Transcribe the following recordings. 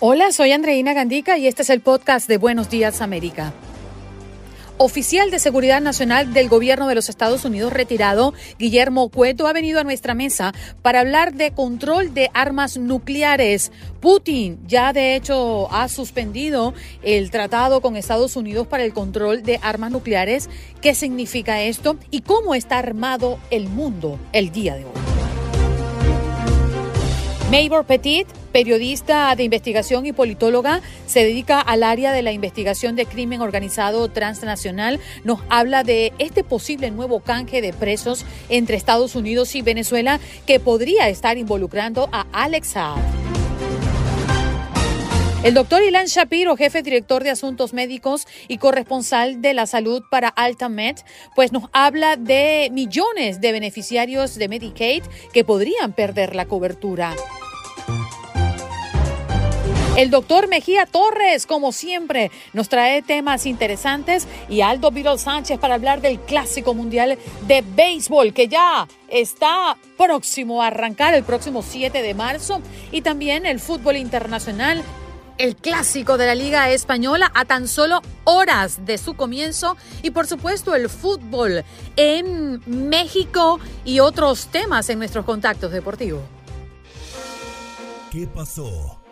Hola, soy Andreina Gandica y este es el podcast de Buenos Días América. Oficial de Seguridad Nacional del Gobierno de los Estados Unidos retirado, Guillermo Cueto, ha venido a nuestra mesa para hablar de control de armas nucleares. Putin ya de hecho ha suspendido el tratado con Estados Unidos para el control de armas nucleares. ¿Qué significa esto y cómo está armado el mundo el día de hoy? Maybor Petit, periodista de investigación y politóloga, se dedica al área de la investigación de crimen organizado transnacional. Nos habla de este posible nuevo canje de presos entre Estados Unidos y Venezuela que podría estar involucrando a Alex Saab. El doctor Ilan Shapiro, jefe director de asuntos médicos y corresponsal de la salud para Altamed, pues nos habla de millones de beneficiarios de Medicaid que podrían perder la cobertura. El doctor Mejía Torres, como siempre, nos trae temas interesantes y Aldo Virol Sánchez para hablar del Clásico Mundial de Béisbol que ya está próximo a arrancar el próximo 7 de marzo y también el fútbol internacional el clásico de la Liga Española a tan solo horas de su comienzo y por supuesto el fútbol en México y otros temas en nuestros contactos deportivos. ¿Qué pasó?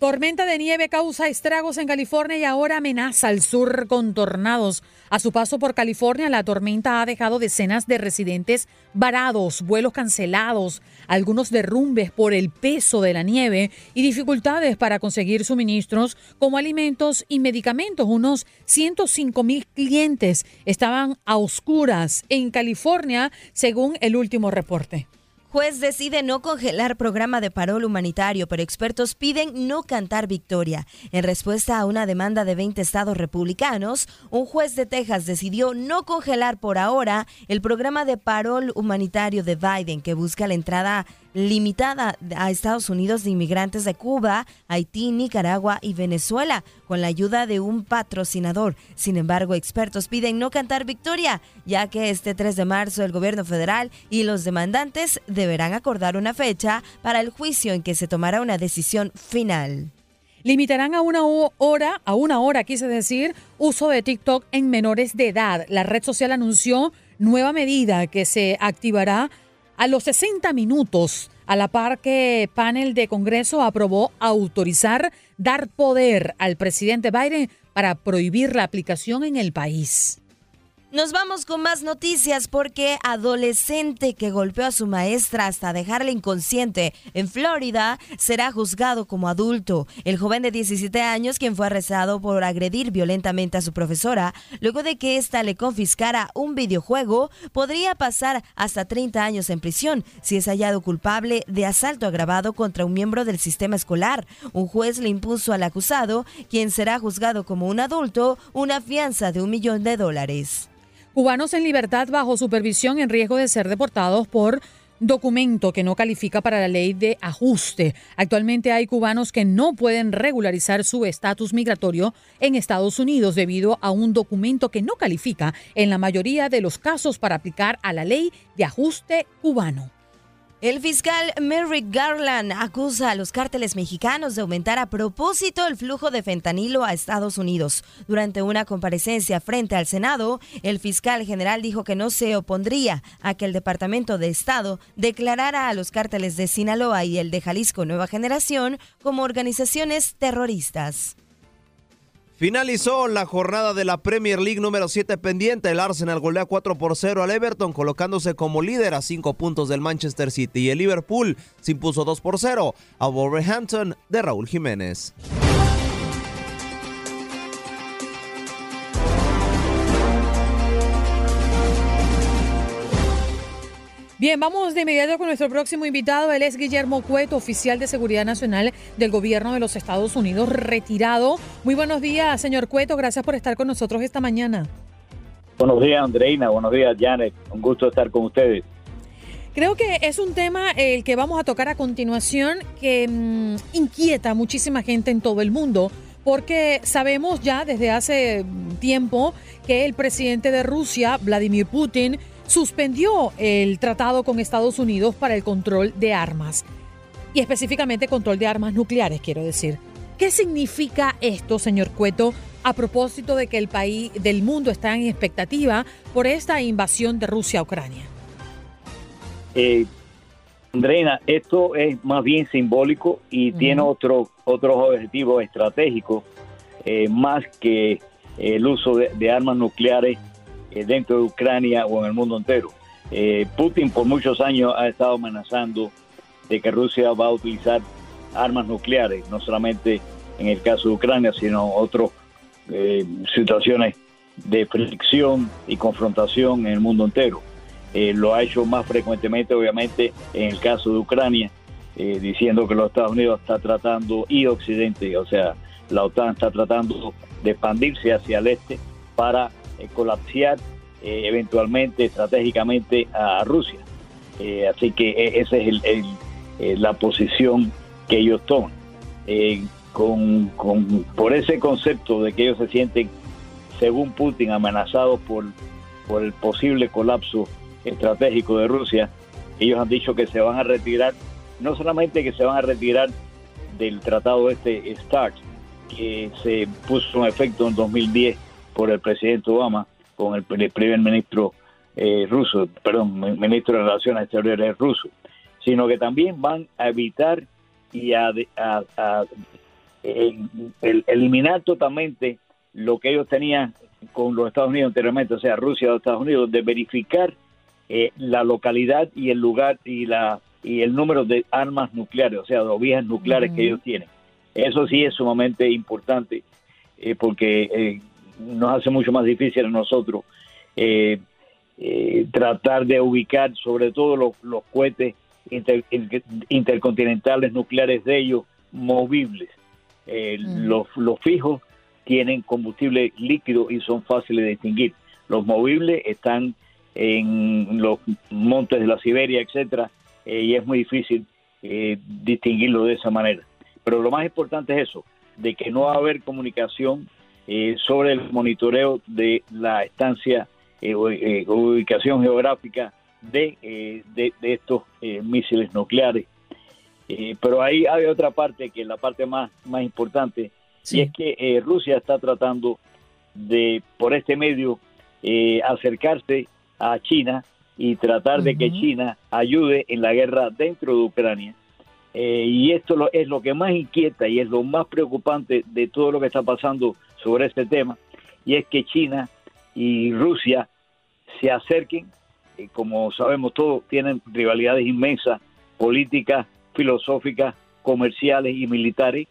Tormenta de nieve causa estragos en California y ahora amenaza al sur con tornados. A su paso por California, la tormenta ha dejado decenas de residentes varados, vuelos cancelados, algunos derrumbes por el peso de la nieve y dificultades para conseguir suministros como alimentos y medicamentos. Unos 105 mil clientes estaban a oscuras en California, según el último reporte. Juez decide no congelar programa de parol humanitario, pero expertos piden no cantar victoria. En respuesta a una demanda de 20 estados republicanos, un juez de Texas decidió no congelar por ahora el programa de parol humanitario de Biden que busca la entrada limitada a Estados Unidos de inmigrantes de Cuba, Haití, Nicaragua y Venezuela, con la ayuda de un patrocinador. Sin embargo, expertos piden no cantar victoria, ya que este 3 de marzo el gobierno federal y los demandantes deberán acordar una fecha para el juicio en que se tomará una decisión final. Limitarán a una hora, a una hora quise decir, uso de TikTok en menores de edad. La red social anunció nueva medida que se activará a los 60 minutos, a la par que panel de Congreso aprobó autorizar dar poder al presidente Biden para prohibir la aplicación en el país. Nos vamos con más noticias porque adolescente que golpeó a su maestra hasta dejarla inconsciente en Florida será juzgado como adulto. El joven de 17 años, quien fue arrestado por agredir violentamente a su profesora, luego de que ésta le confiscara un videojuego, podría pasar hasta 30 años en prisión si es hallado culpable de asalto agravado contra un miembro del sistema escolar. Un juez le impuso al acusado, quien será juzgado como un adulto, una fianza de un millón de dólares. Cubanos en libertad bajo supervisión en riesgo de ser deportados por documento que no califica para la ley de ajuste. Actualmente hay cubanos que no pueden regularizar su estatus migratorio en Estados Unidos debido a un documento que no califica en la mayoría de los casos para aplicar a la ley de ajuste cubano. El fiscal Merrick Garland acusa a los cárteles mexicanos de aumentar a propósito el flujo de fentanilo a Estados Unidos. Durante una comparecencia frente al Senado, el fiscal general dijo que no se opondría a que el Departamento de Estado declarara a los cárteles de Sinaloa y el de Jalisco Nueva Generación como organizaciones terroristas. Finalizó la jornada de la Premier League número 7 pendiente. El Arsenal golea 4 por 0 al Everton, colocándose como líder a 5 puntos del Manchester City. Y el Liverpool se impuso 2 por 0 a Wolverhampton de Raúl Jiménez. Bien, vamos de inmediato con nuestro próximo invitado. Él es Guillermo Cueto, oficial de Seguridad Nacional del Gobierno de los Estados Unidos, retirado. Muy buenos días, señor Cueto. Gracias por estar con nosotros esta mañana. Buenos días, Andreina. Buenos días, Janet. Un gusto estar con ustedes. Creo que es un tema el que vamos a tocar a continuación que mm, inquieta a muchísima gente en todo el mundo porque sabemos ya desde hace tiempo que el presidente de Rusia, Vladimir Putin, suspendió el tratado con Estados Unidos para el control de armas. Y específicamente control de armas nucleares, quiero decir. ¿Qué significa esto, señor Cueto, a propósito de que el país del mundo está en expectativa por esta invasión de Rusia a Ucrania? Eh, Andreina, esto es más bien simbólico y tiene otro, otros objetivos estratégicos, eh, más que el uso de armas nucleares eh, dentro de Ucrania o en el mundo entero. Eh, Putin por muchos años ha estado amenazando de que Rusia va a utilizar armas nucleares, no solamente en el caso de Ucrania, sino otras eh, situaciones de fricción y confrontación en el mundo entero. lo ha hecho más frecuentemente, obviamente, en el caso de Ucrania, diciendo que los Estados Unidos está tratando, y Occidente, o sea, la OTAN está tratando de expandirse hacia el este para eh, colapsear eh, eventualmente estratégicamente a Rusia. Eh, así que esa es la posición que ellos toman. Con, por ese concepto de que ellos se sienten, según Putin, amenazados por, por el posible colapso estratégico de Rusia, ellos han dicho que se van a retirar, no solamente que se van a retirar del tratado este START, que se puso en efecto en 2010 por el presidente Obama con el, primer ministro eh, ruso, perdón, ministro de Relaciones Exteriores ruso, sino que también van a evitar y a, eliminar totalmente lo que ellos tenían con los Estados Unidos anteriormente, o sea, Rusia los Estados Unidos, de verificar eh, la localidad y el lugar y la y el número de armas nucleares, o sea, de vías nucleares que ellos tienen. Eso sí es sumamente importante eh, porque nos hace mucho más difícil a nosotros eh, eh, tratar de ubicar sobre todo los, cohetes intercontinentales nucleares de ellos movibles. Eh, los, fijos tienen combustible líquido y son fáciles de distinguir. Los movibles están en los montes de la Siberia, etcétera, y es muy difícil distinguirlo de esa manera. Pero lo más importante es eso, de que no va a haber comunicación eh, sobre el monitoreo de la estancia eh, eh ubicación geográfica de, eh, de, estos misiles nucleares. pero ahí hay otra parte que es la parte más, más importante, y es que Rusia está tratando de, por este medio, acercarse a China y tratar de que China ayude en la guerra dentro de Ucrania. y esto es lo que más inquieta y es lo más preocupante de todo lo que está pasando sobre este tema, y es que China y Rusia se acerquen, y como sabemos todos, tienen rivalidades inmensas, políticas, filosóficas, comerciales y militares,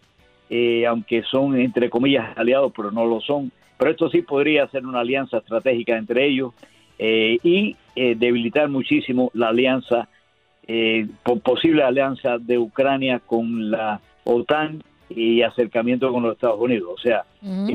eh, aunque son, entre comillas, aliados, pero no lo son. Pero esto sí podría ser una alianza estratégica entre ellos eh, y eh, debilitar muchísimo la alianza, posible alianza de Ucrania con la OTAN y acercamiento con los Estados Unidos. O sea,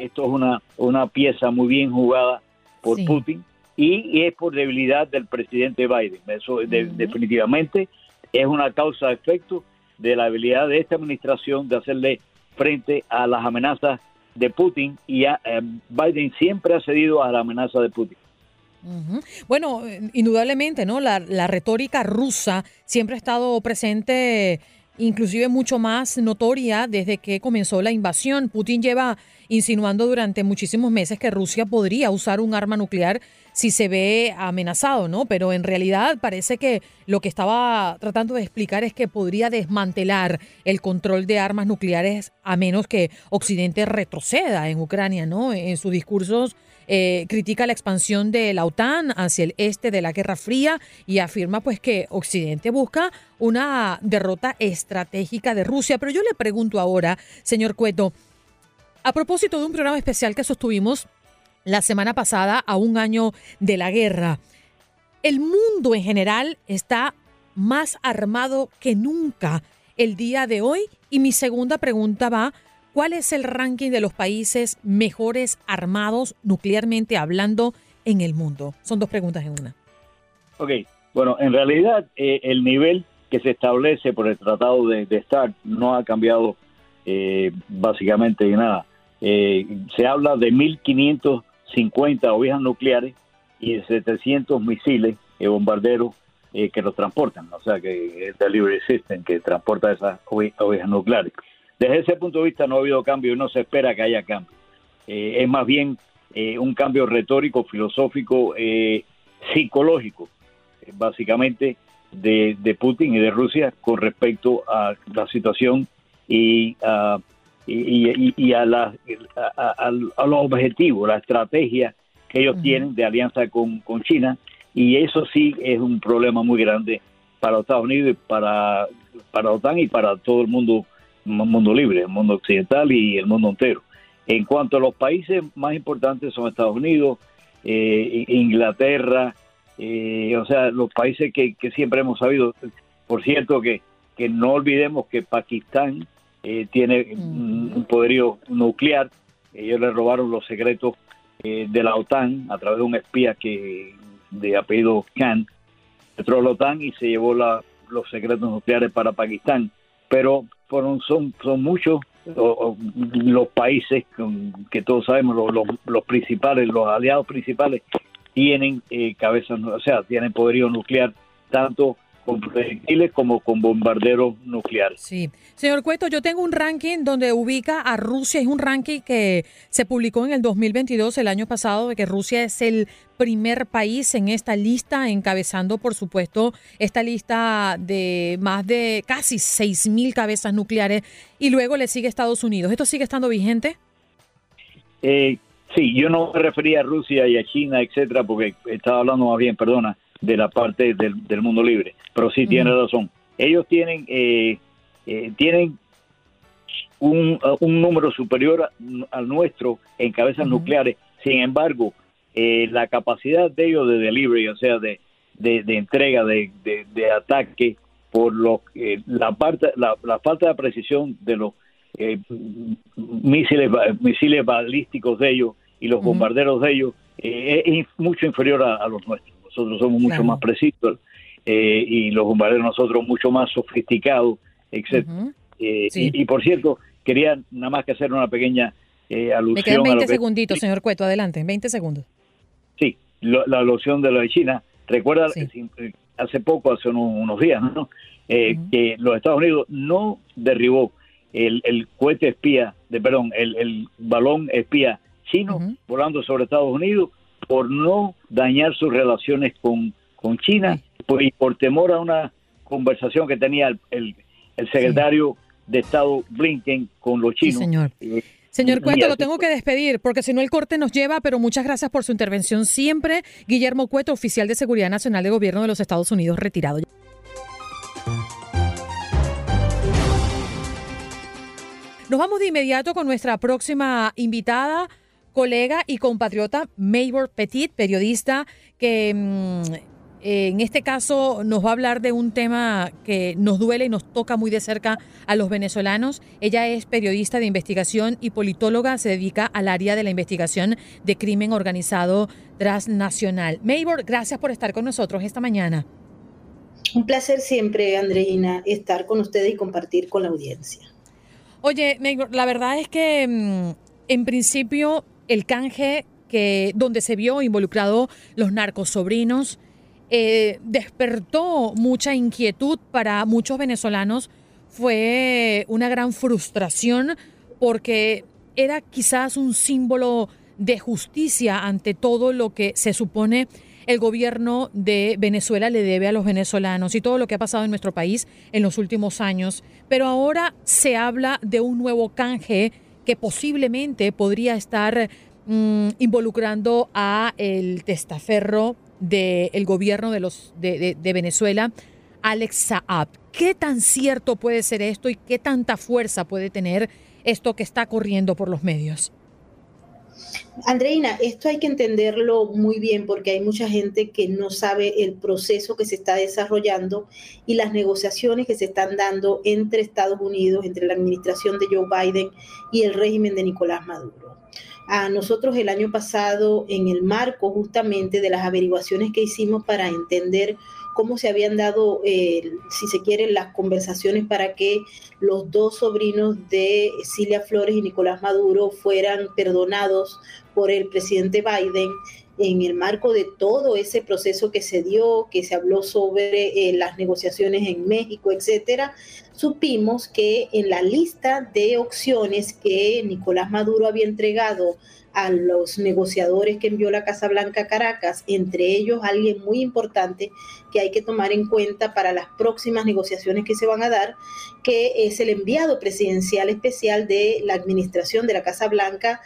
esto es una, una pieza muy bien jugada por Putin y, es por debilidad del presidente Biden. Eso definitivamente es una causa-efecto de la habilidad de esta administración de hacerle frente a las amenazas de Putin y eh, Biden siempre ha cedido a la amenaza de Putin. Bueno, indudablemente, ¿no? La, la, retórica rusa siempre ha estado presente, inclusive mucho más notoria desde que comenzó la invasión. Putin lleva insinuando durante muchísimos meses que Rusia podría usar un arma nuclear si se ve amenazado, ¿no? Pero en realidad parece que lo que estaba tratando de explicar es que podría desmantelar el control de armas nucleares a menos que Occidente retroceda en Ucrania, ¿no? En sus discursos eh, critica la expansión de la OTAN hacia el este de la Guerra Fría y afirma pues que Occidente busca una derrota estratégica de Rusia. Pero yo le pregunto ahora, señor Cueto, a propósito de un programa especial que sostuvimos la semana pasada a un año de la guerra. El mundo en general está más armado que nunca el día de hoy y mi segunda pregunta va, ¿cuál es el ranking de los países mejores armados nuclearmente hablando en el mundo? Son dos preguntas en una. Ok, bueno, en realidad eh, el nivel que se establece por el Tratado de, de START no ha cambiado eh, básicamente nada. Eh, se habla de 1.500 50 ovejas nucleares y 700 misiles y bombarderos eh, que los transportan, o sea que el Delivery System que transporta esas ovejas nucleares. Desde ese punto de vista no ha habido cambio y no se espera que haya cambio. Eh, es más bien eh, un cambio retórico, filosófico, psicológico, básicamente de, de, Putin y de Rusia con respecto a la situación y a y, a, la, a, los objetivos, la estrategia que ellos tienen de alianza con, con China y eso sí es un problema muy grande para Estados Unidos y para, para la OTAN y para todo el mundo, mundo libre, el mundo occidental y el mundo entero. En cuanto a los países más importantes son Estados Unidos, eh, Inglaterra, eh, o sea, los países que, siempre hemos sabido. Por cierto, que, que no olvidemos que Pakistán eh, tiene un poderío nuclear. Ellos le robaron los secretos de la OTAN a través de un espía que de apellido Khan entró a la OTAN y se llevó los secretos nucleares para Pakistán. Pero fueron son son muchos los países que todos sabemos los, los, principales los aliados principales tienen eh, cabezas o sea tienen poderío nuclear tanto con proyectiles como con bombarderos nucleares. Sí. Señor Cueto, yo tengo un ranking donde ubica a Rusia, es un ranking que se publicó en el 2022, el año pasado, de que Rusia es el primer país en esta lista, encabezando, por supuesto, esta lista de más de casi 6.000 cabezas nucleares, y luego le sigue Estados Unidos. ¿Esto sigue estando vigente? Eh, sí, yo no me refería a Rusia y a China, etcétera, porque estaba hablando más bien, perdona, de la parte del, mundo libre. Pero sí tiene razón. Ellos tienen, eh, eh, tienen un, un, número superior al nuestro en cabezas nucleares. Sin embargo, eh, la capacidad de ellos de delivery, o sea, de, de, entrega, de, de, ataque, por lo la, parte, la, falta de precisión de los misiles, misiles balísticos de ellos y los bombarderos de ellos es mucho inferior a los nuestros nosotros somos mucho más precisos eh, y los bombarderos nosotros mucho más sofisticados, etc. Eh, y, por cierto, quería nada más que hacer una pequeña eh, alusión. Me quedan 20 segunditos, señor Cueto, adelante, 20 segundos. Sí, la alusión de lo de China. Recuerda, hace poco, hace unos, días, ¿no? que los Estados Unidos no derribó el, el cohete espía, de perdón, el, el balón espía chino volando sobre Estados Unidos por no dañar sus relaciones con, con China pues, y por temor a una conversación que tenía el, el, secretario de Estado Blinken con los chinos. señor. Señor Cueto, lo tengo que despedir porque si no el corte nos lleva, pero muchas gracias por su intervención siempre. Guillermo Cueto, oficial de Seguridad Nacional de Gobierno de los Estados Unidos, retirado. Nos vamos de inmediato con nuestra próxima invitada colega y compatriota Maybor Petit, periodista que mm, en este caso nos va a hablar de un tema que nos duele y nos toca muy de cerca a los venezolanos. Ella es periodista de investigación y politóloga, se dedica al área de la investigación de crimen organizado transnacional. Maybor, gracias por estar con nosotros esta mañana. Un placer siempre, Andreina, estar con ustedes y compartir con la audiencia. Oye, Maybor, la verdad es que mm, en principio el canje que donde se vio involucrado los narcos sobrinos, eh, despertó mucha inquietud para muchos venezolanos. Fue una gran frustración porque era quizás un símbolo de justicia ante todo lo que se supone el gobierno de Venezuela le debe a los venezolanos y todo lo que ha pasado en nuestro país en los últimos años. Pero ahora se habla de un nuevo canje que posiblemente podría estar mm, involucrando a el testaferro del gobierno de, los, de, de Venezuela, Alex Saab. ¿Qué tan cierto puede ser esto y qué tanta fuerza puede tener esto que está corriendo por los medios? Andreina, esto hay que entenderlo muy bien porque hay mucha gente que no sabe el proceso que se está desarrollando y las negociaciones que se están dando entre Estados Unidos, entre la administración de Joe Biden y el régimen de Nicolás Maduro. A nosotros el año pasado, en el marco justamente de las averiguaciones que hicimos para entender cómo se habían dado, eh, si se quiere, las conversaciones para que los dos sobrinos de Cilia Flores y Nicolás Maduro fueran perdonados por el presidente Biden en el marco de todo ese proceso que se dio, que se habló sobre eh, las negociaciones en México, etcétera, supimos que en la lista de opciones que Nicolás Maduro había entregado a los negociadores que envió la Casa Blanca a Caracas, entre ellos alguien muy importante que hay que tomar en cuenta para las próximas negociaciones que se van a dar, que es el enviado presidencial especial de la administración de la Casa Blanca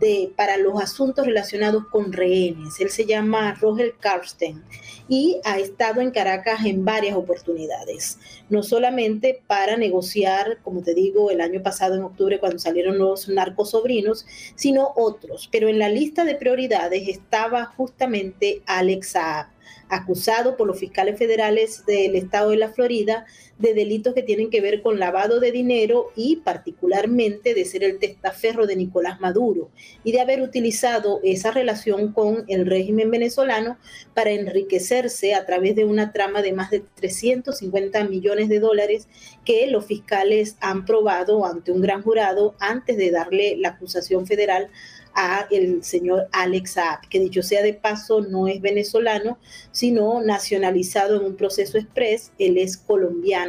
de, para los asuntos relacionados con rehenes. Él se llama Roger Karsten y ha estado en Caracas en varias oportunidades, no solamente para negociar, como te digo, el año pasado en octubre cuando salieron los narcosobrinos, sino otros. Pero en la lista de prioridades estaba justamente Alex Saab acusado por los fiscales federales del estado de la Florida de delitos que tienen que ver con lavado de dinero y particularmente de ser el testaferro de Nicolás Maduro y de haber utilizado esa relación con el régimen venezolano para enriquecerse a través de una trama de más de 350 millones de dólares que los fiscales han probado ante un gran jurado antes de darle la acusación federal a el señor Alex Saab, que dicho sea de paso no es venezolano, sino nacionalizado en un proceso express, él es colombiano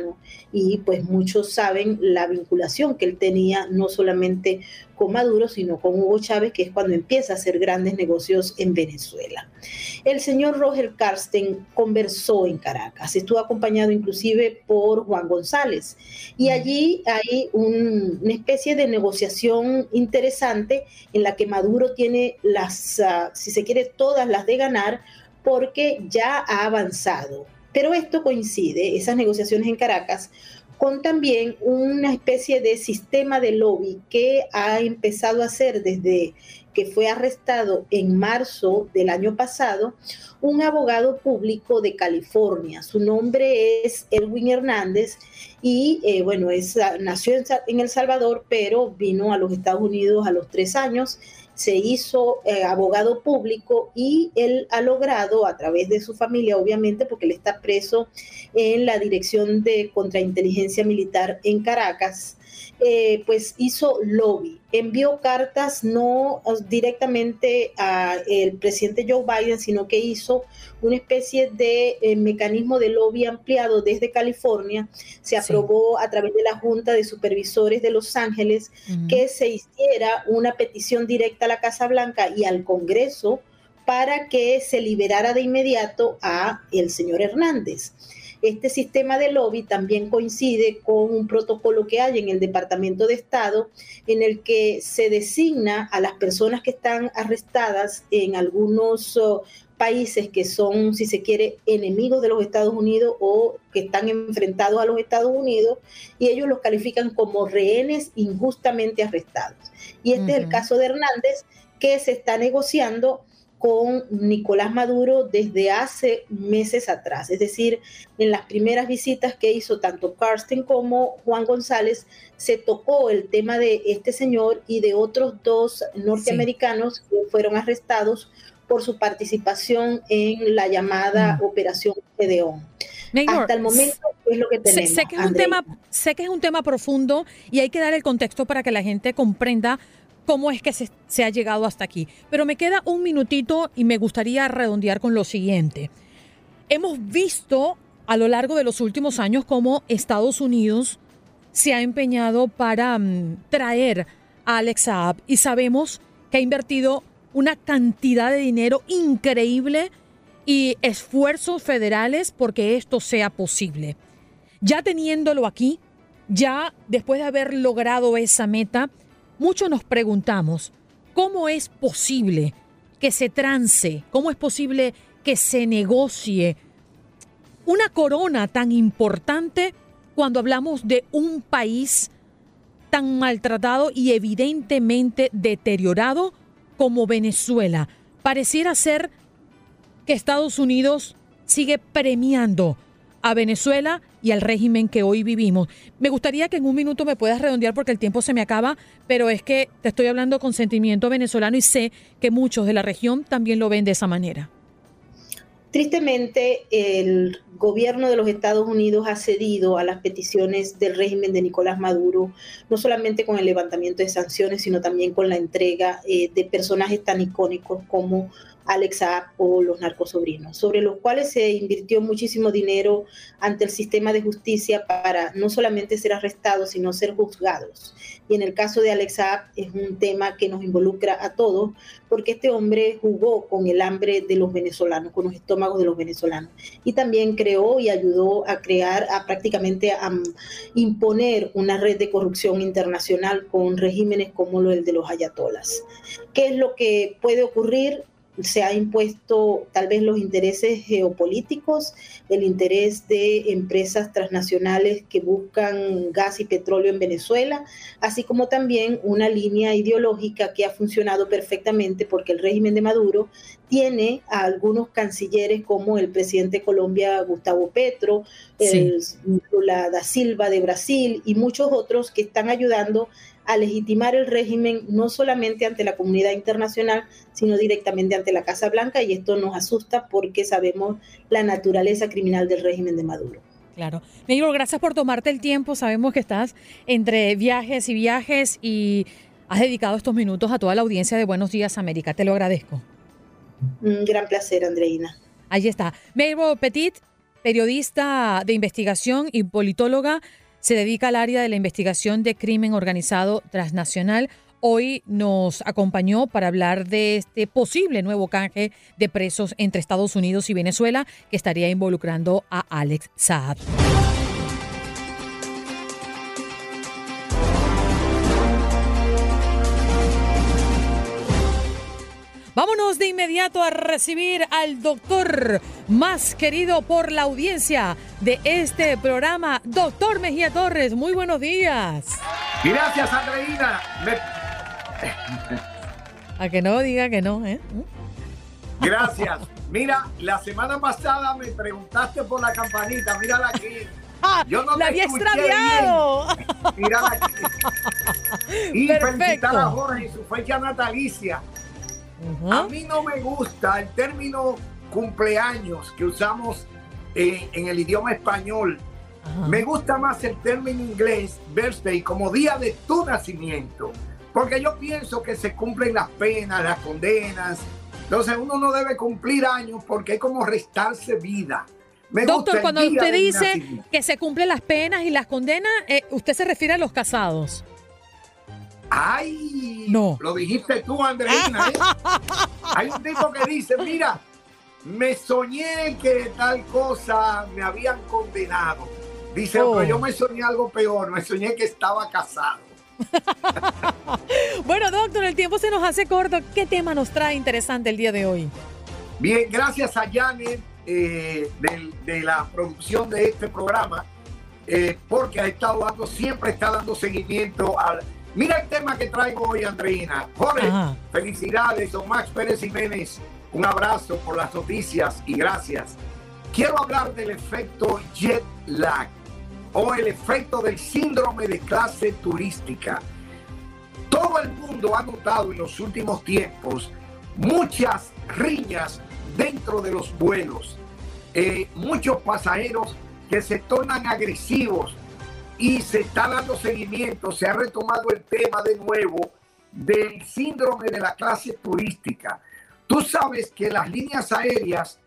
y pues muchos saben la vinculación que él tenía no solamente con Maduro, sino con Hugo Chávez, que es cuando empieza a hacer grandes negocios en Venezuela. El señor Roger Karsten conversó en Caracas, estuvo acompañado inclusive por Juan González, y allí hay una especie de negociación interesante en la que Maduro tiene las, ah, si se quiere, todas las de ganar, porque ya ha avanzado. Pero esto coincide, esas negociaciones en Caracas, con también una especie de sistema de lobby que ha empezado a hacer desde que fue arrestado en marzo del año pasado un abogado público de California. Su nombre es Erwin Hernández y eh, bueno, es, nació en El Salvador, pero vino a los Estados Unidos a los tres años se hizo eh, abogado público y él ha logrado a través de su familia, obviamente, porque él está preso en la Dirección de Contrainteligencia Militar en Caracas, eh, pues hizo lobby, envió cartas no directamente al presidente Joe Biden, sino que hizo una especie de eh, mecanismo de lobby ampliado desde California. Se aprobó a través de la Junta de Supervisores de Los Ángeles que se hiciera una petición directa a la Casa Blanca y al Congreso para que se liberara de inmediato a el señor Hernández. Este sistema de lobby también coincide con un protocolo que hay en el Departamento de Estado en el que se designa a las personas que están arrestadas en algunos oh, países que son, si se quiere, enemigos de los Estados Unidos o que están enfrentados a los Estados Unidos y ellos los califican como rehenes injustamente arrestados. Y este es el caso de Hernández que se está negociando con Nicolás Maduro desde hace meses atrás. Es decir, en las primeras visitas que hizo tanto Karsten como Juan González, se tocó el tema de este señor y de otros dos norteamericanos que fueron arrestados por su participación en la llamada Operación Gedeón. Hasta el momento es lo que tenemos. que es un tema, sé que es un tema profundo y hay que dar el contexto para que la gente comprenda cómo es que se, ha llegado hasta aquí. Pero me queda un minutito y me gustaría redondear con lo siguiente. Hemos visto a lo largo de los últimos años cómo Estados Unidos se ha empeñado para mm, traer a Alex Saab y sabemos que ha invertido una cantidad de dinero increíble y esfuerzos federales porque esto sea posible. Ya teniéndolo aquí, ya después de haber logrado esa meta, muchos nos preguntamos, ¿cómo es posible que se trance? ¿Cómo es posible que se negocie una corona tan importante cuando hablamos de un país tan maltratado y evidentemente deteriorado como Venezuela? Pareciera ser que Estados Unidos sigue premiando a Venezuela y al régimen que hoy vivimos. Me gustaría que en un minuto me puedas redondear porque el tiempo se me acaba, pero es que te estoy hablando con sentimiento venezolano y sé que muchos de la región también lo ven de esa manera. Tristemente, el gobierno de los Estados Unidos ha cedido a las peticiones del régimen de Nicolás Maduro, no solamente con el levantamiento de sanciones, sino también con la entrega eh, de personajes tan icónicos como Alex o los narcosobrinos, sobre los cuales se invirtió muchísimo dinero ante el sistema de justicia para no solamente ser arrestados, sino ser juzgados. Y en el caso de Alex es un tema que nos involucra a todos, porque este hombre jugó con el hambre de los venezolanos, con los estómagos de los venezolanos. Y también creó y ayudó a crear, a prácticamente a imponer una red de corrupción internacional con regímenes como el de los ayatolas. ¿Qué es lo que puede ocurrir? Se ha impuesto tal vez los intereses geopolíticos, el interés de empresas transnacionales que buscan gas y petróleo en Venezuela, así como también una línea ideológica que ha funcionado perfectamente porque el régimen de Maduro tiene a algunos cancilleres como el presidente de Colombia Gustavo Petro, el Lula da Silva de Brasil y muchos otros que están ayudando a legitimar el régimen no solamente ante la comunidad internacional, sino directamente ante la Casa Blanca y esto nos asusta porque sabemos la naturaleza criminal del régimen de Maduro. Claro. Negro, gracias por tomarte el tiempo. Sabemos que estás entre viajes y viajes y has dedicado estos minutos a toda la audiencia de Buenos Días América. Te lo agradezco. Un gran placer, Andreina. Ahí está. Mabel Petit, periodista de investigación y politóloga se dedica al área de la investigación de crimen organizado transnacional. Hoy nos acompañó para hablar de este posible nuevo canje de presos entre Estados Unidos y Venezuela que estaría involucrando a Alex Saab. Vámonos de inmediato a recibir al doctor más querido por la audiencia de este programa, doctor Mejía Torres. Muy buenos días. Gracias, Andreina. A que no diga que no, ¿eh? Gracias. Mira, la semana pasada me preguntaste por la campanita, mírala aquí. Yo no la había extraviado. Mírala aquí. Y felicitar a Jorge en su fecha natalicia. A mí no me gusta el término cumpleaños que usamos eh, en el idioma español. Me gusta más el término inglés, birthday, como día de tu nacimiento. Porque yo pienso que se cumplen las penas, las condenas. Entonces uno no debe cumplir años porque es como restarse vida. Doctor, cuando usted dice que se cumplen las penas y las condenas, eh, usted se refiere a los casados. ¡Ay! No. Lo dijiste tú, Andreina. ¿eh? Hay un tipo que dice, mira, me soñé que tal cosa me habían condenado. Dice, pero yo me soñé algo peor, me soñé que estaba casado. bueno, doctor, el tiempo se nos hace corto. ¿Qué tema nos trae interesante el día de hoy? Bien, gracias a Janet eh, de, la producción de este programa, eh, porque ha estado dando, siempre está dando seguimiento al Mira el tema que traigo hoy, Andreina. Jorge, felicidades, don Max Pérez Jiménez. Un abrazo por las noticias y gracias. Quiero hablar del efecto jet lag o el efecto del síndrome de clase turística. Todo el mundo ha notado en los últimos tiempos muchas riñas dentro de los vuelos. Eh, muchos pasajeros que se tornan agresivos y se está dando seguimiento, se ha retomado el tema de nuevo del síndrome de la clase turística. Tú sabes que las líneas aéreas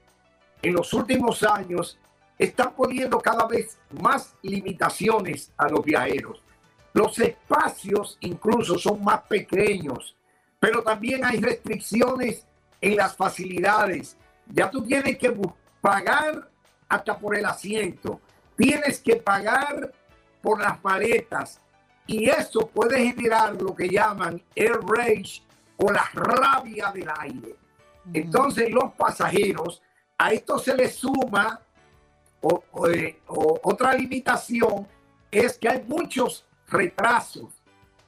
en los últimos años están poniendo cada vez más limitaciones a los viajeros. Los espacios incluso son más pequeños, pero también hay restricciones en las facilidades. Ya tú tienes que pagar hasta por el asiento, tienes que pagar por las maletas y eso puede generar lo que llaman air rage o la rabia del aire. Entonces los pasajeros, a esto se les suma eh, otra limitación, es que hay muchos retrasos.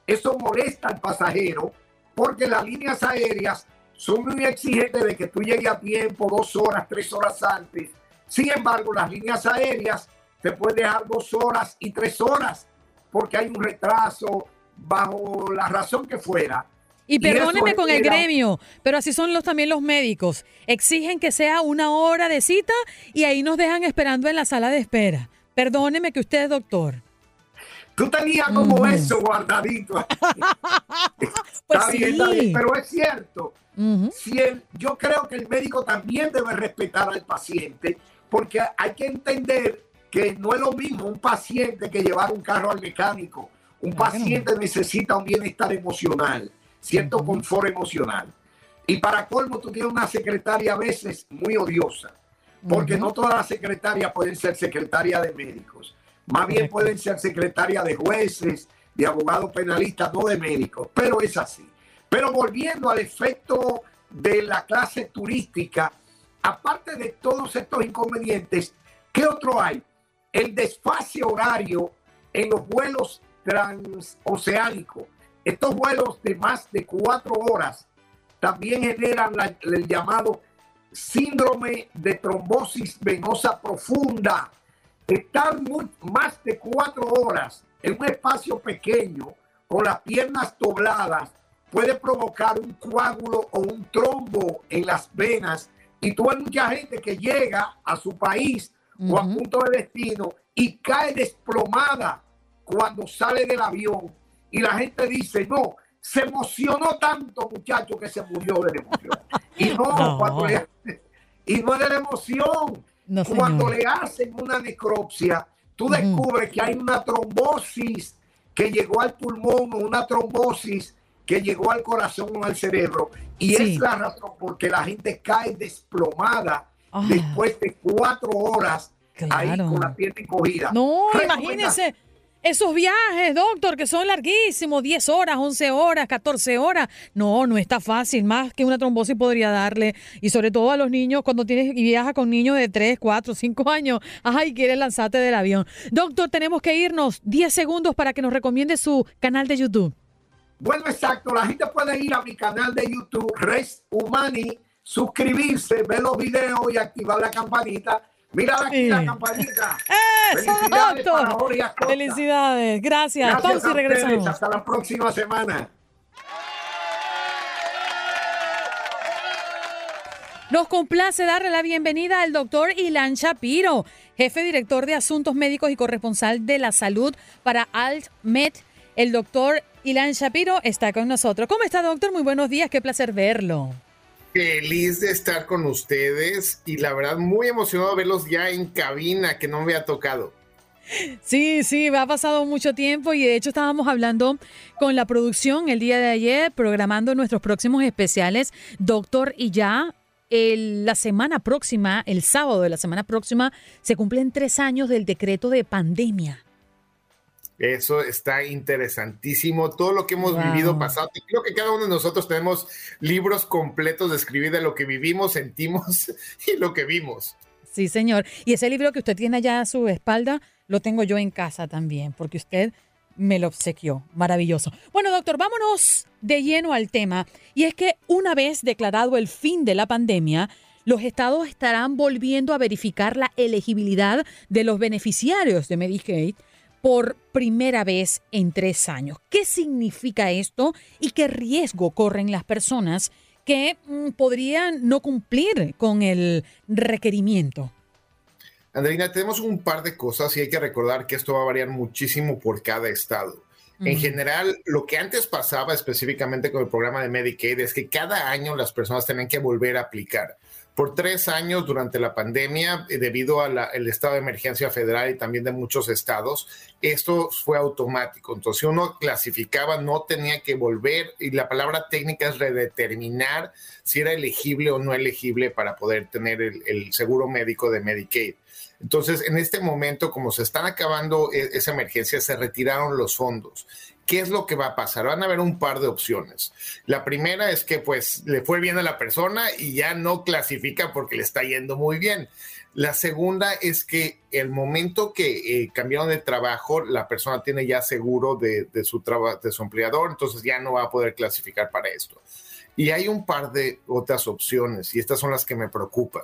Eso molesta al pasajero porque las líneas aéreas son muy exigentes de que tú llegues a tiempo, dos horas, tres horas antes. Sin embargo, las líneas aéreas te pueden dejar dos horas y tres horas porque hay un retraso bajo la razón que fuera. Y perdóneme con el gremio, pero así son los también los médicos. Exigen que sea una hora de cita y ahí nos dejan esperando en la sala de espera. Perdóneme que usted es doctor. Tú tenías como eso guardadito. pues sí. pero es cierto. si yo creo que el médico también debe respetar al paciente, porque hay que entender que no es lo mismo un paciente que llevar un carro al mecánico. Un paciente necesita un bienestar emocional cierto confort emocional. Y para colmo, tú tienes una secretaria a veces muy odiosa, porque no todas las secretarias pueden ser secretarias de médicos, más bien pueden ser secretarias de jueces, de abogados penalistas, no de médicos, pero es así. Pero volviendo al efecto de la clase turística, aparte de todos estos inconvenientes, ¿qué otro hay? El desfase horario en los vuelos transoceánicos estos vuelos de más de cuatro horas también generan el llamado síndrome de trombosis venosa profunda. Estar más de cuatro horas en un espacio pequeño con las piernas dobladas puede provocar un coágulo o un trombo en las venas. Y tú hay mucha gente que llega a su país o a punto de destino y cae desplomada cuando sale del avión y la gente dice, no, se emocionó tanto, muchacho, que se murió de la emoción. Y no, y no es de la emoción. cuando le hacen una necropsia, tú descubres que hay una trombosis que llegó al pulmón, una trombosis que llegó al corazón o al cerebro. Y es la razón porque la gente cae desplomada ah. después de cuatro horas ahí con la piel encogida. No, imagínese esos viajes, doctor, que son larguísimos, 10 horas, 11 horas, 14 horas. No, no está fácil, más que una trombosis podría darle. Y sobre todo a los niños, cuando tienes y viajas con niños de 3, 4, 5 años, ay, quieres lanzarte del avión. Doctor, tenemos que irnos 10 segundos para que nos recomiende su canal de YouTube. Bueno, exacto. La gente puede ir a mi canal de YouTube, Res Humani, suscribirse, ver los videos y activar la campanita Mira aquí la campanita. ¡Eso, Felicidades Felicidades. Gracias. Gracias y regresamos. Hasta la próxima semana. Nos complace darle la bienvenida al doctor Ilan Shapiro, jefe director de Asuntos Médicos y corresponsal de la salud para AltMed. El doctor Ilan Shapiro está con nosotros. ¿Cómo está, doctor? Muy buenos días, qué placer verlo. Feliz de estar con ustedes y la verdad muy emocionado de verlos ya en cabina que no me había tocado. Sí, sí, ha pasado mucho tiempo y de hecho estábamos hablando con la producción el día de ayer, programando nuestros próximos especiales. Doctor, y ya la semana próxima, el sábado de la semana próxima, se cumplen tres años del decreto de pandemia. Eso está interesantísimo. Todo lo que hemos vivido pasado. Y creo que cada uno de nosotros tenemos libros completos de escribir de lo que vivimos, sentimos y lo que vimos. Sí, señor. Y ese libro que usted tiene allá a su espalda, lo tengo yo en casa también, porque usted me lo obsequió. Maravilloso. Bueno, doctor, vámonos de lleno al tema. Y es que una vez declarado el fin de la pandemia, los estados estarán volviendo a verificar la elegibilidad de los beneficiarios de Medicaid por primera vez en tres años. ¿Qué significa esto y qué riesgo corren las personas que mm, podrían no cumplir con el requerimiento? Andreina, tenemos un par de cosas y hay que recordar que esto va a variar muchísimo por cada estado. En general, lo que antes pasaba específicamente con el programa de Medicaid es que cada año las personas tenían que volver a aplicar por tres años durante la pandemia, eh, debido al estado de emergencia federal y también de muchos estados, esto fue automático. Entonces, si uno clasificaba, no tenía que volver, y la palabra técnica es redeterminar si era elegible o no elegible para poder tener el, seguro médico de Medicaid. Entonces, en este momento, como se están acabando e, esa emergencia, se retiraron los fondos. ¿Qué es lo que va a pasar? Van a haber un par de opciones. La primera es que pues le fue bien a la persona y ya no clasifica porque le está yendo muy bien. La segunda es que el momento que eh, cambiaron de trabajo, la persona tiene ya seguro de, su de su empleador, entonces ya no va a poder clasificar para esto. Y hay un par de otras opciones y estas son las que me preocupan.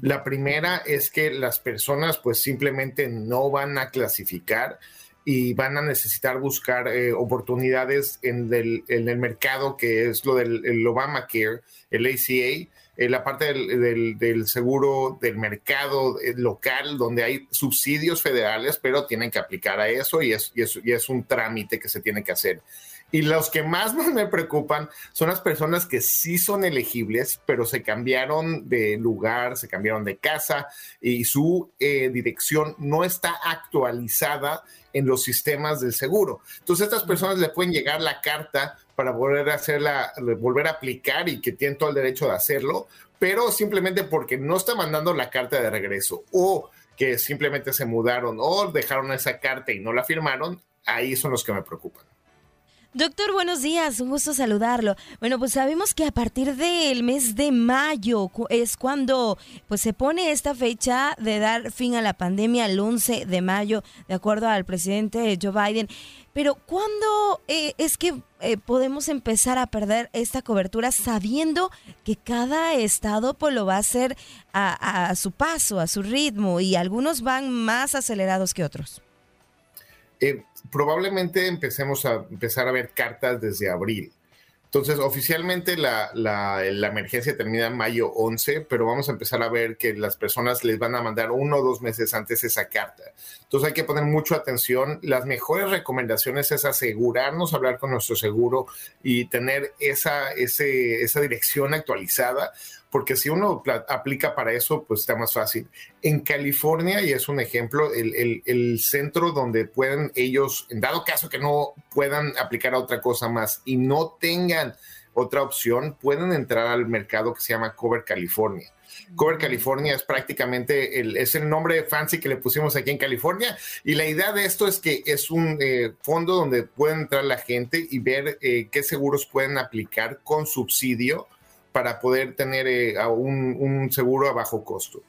La primera es que las personas pues simplemente no van a clasificar y van a necesitar buscar eh, oportunidades en, el mercado que es lo del Obamacare, el ACA, eh, la parte del, seguro del mercado eh, local donde hay subsidios federales, pero tienen que aplicar a eso y es, y es, y es un trámite que se tiene que hacer. Y los que más me preocupan son las personas que sí son elegibles, pero se cambiaron de lugar, se cambiaron de casa y su dirección no está actualizada en los sistemas del seguro. Entonces, estas personas le pueden llegar la carta para volver a hacerla, volver a aplicar y que tienen todo el derecho de hacerlo, pero simplemente porque no está mandando la carta de regreso o que simplemente se mudaron o dejaron esa carta y no la firmaron, ahí son los que me preocupan. Doctor, buenos días, un gusto saludarlo. Bueno, pues sabemos que a partir del mes de mayo es cuando pues se pone esta fecha de dar fin a la pandemia el 11 de mayo, de acuerdo al presidente Joe Biden. Pero ¿cuándo eh, es que eh, podemos empezar a perder esta cobertura sabiendo que cada estado pues lo va a hacer a su paso, a su ritmo y algunos van más acelerados que otros? Eh, probablemente empecemos a empezar a ver cartas desde abril. Entonces, oficialmente la, emergencia termina en mayo 11, pero vamos a empezar a ver que las personas les van a mandar uno o dos meses antes esa carta. Entonces, hay que poner mucha atención. Las mejores recomendaciones es asegurarnos, hablar con nuestro seguro y tener esa, esa dirección actualizada porque si uno aplica para eso, pues está más fácil. En California, y es un ejemplo, el, centro donde pueden ellos, en dado caso que no puedan aplicar a otra cosa más y no tengan otra opción, pueden entrar al mercado que se llama Cover California. Cover California es prácticamente el, es el nombre fancy que le pusimos aquí en California y la idea de esto es que es un eh, fondo donde pueden entrar la gente y ver eh, qué seguros pueden aplicar con subsidio para poder tener eh, un, seguro a bajo costo.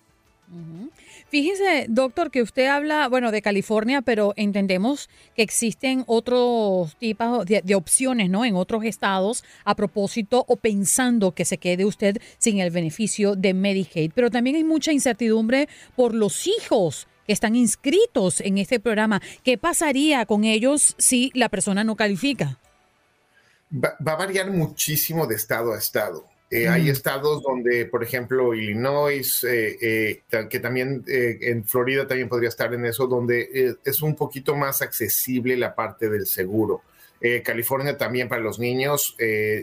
Fíjese, doctor, que usted habla, bueno, de California, pero entendemos que existen otros tipos de, de, opciones, ¿no? En otros estados a propósito o pensando que se quede usted sin el beneficio de Medicaid. Pero también hay mucha incertidumbre por los hijos que están inscritos en este programa. ¿Qué pasaría con ellos si la persona no califica? va a variar muchísimo de estado a estado. Eh, hay mm. estados donde, por ejemplo, Illinois, eh, eh, que también en Florida también podría estar en eso, donde es un poquito más accesible la parte del seguro. California también para los niños,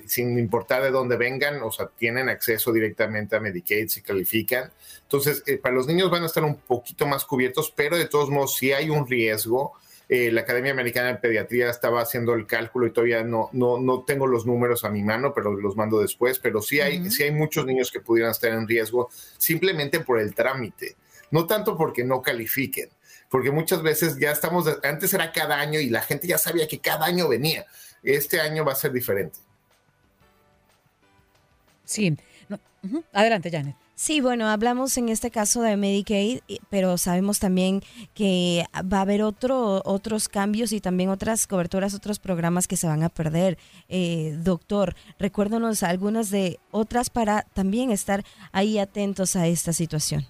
sin importar de dónde vengan, o sea, tienen acceso directamente a Medicaid si califican. Entonces, para los niños van a estar un poquito más cubiertos, pero de todos modos, si hay un riesgo, eh, la Academia Americana de Pediatría estaba haciendo el cálculo y todavía no, no, no tengo los números a mi mano, pero los mando después. Pero sí hay, sí hay muchos niños que pudieran estar en riesgo simplemente por el trámite, no tanto porque no califiquen, porque muchas veces ya estamos, antes era cada año y la gente ya sabía que cada año venía. Este año va a ser diferente. Sí. Adelante, Janet. Sí, bueno, hablamos en este caso de Medicaid, pero sabemos también que va a haber otro, otros cambios y también otras coberturas, otros programas que se van a perder. Eh, doctor, recuérdanos algunas de otras para también estar ahí atentos a esta situación.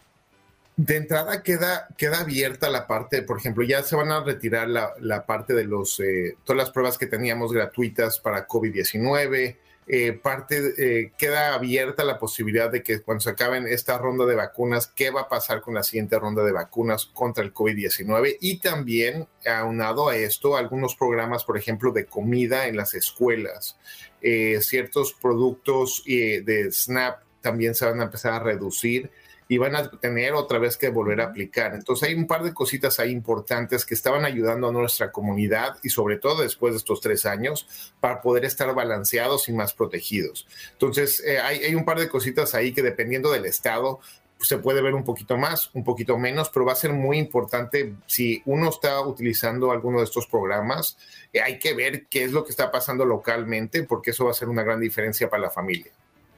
De entrada queda, queda abierta la parte, por ejemplo, ya se van a retirar la, parte de los, eh, todas las pruebas que teníamos gratuitas para COVID-19, eh, parte eh, queda abierta la posibilidad de que cuando se acaben esta ronda de vacunas, qué va a pasar con la siguiente ronda de vacunas contra el COVID-19 y también aunado a esto algunos programas, por ejemplo, de comida en las escuelas, eh, ciertos productos de SNAP también se van a empezar a reducir y van a tener otra vez que volver a aplicar. Entonces hay un par de cositas ahí importantes que estaban ayudando a nuestra comunidad y sobre todo después de estos tres años para poder estar balanceados y más protegidos. Entonces eh, hay, un par de cositas ahí que dependiendo del estado se puede ver un poquito más, un poquito menos, pero va a ser muy importante si uno está utilizando alguno de estos programas, eh, hay que ver qué es lo que está pasando localmente porque eso va a ser una gran diferencia para la familia.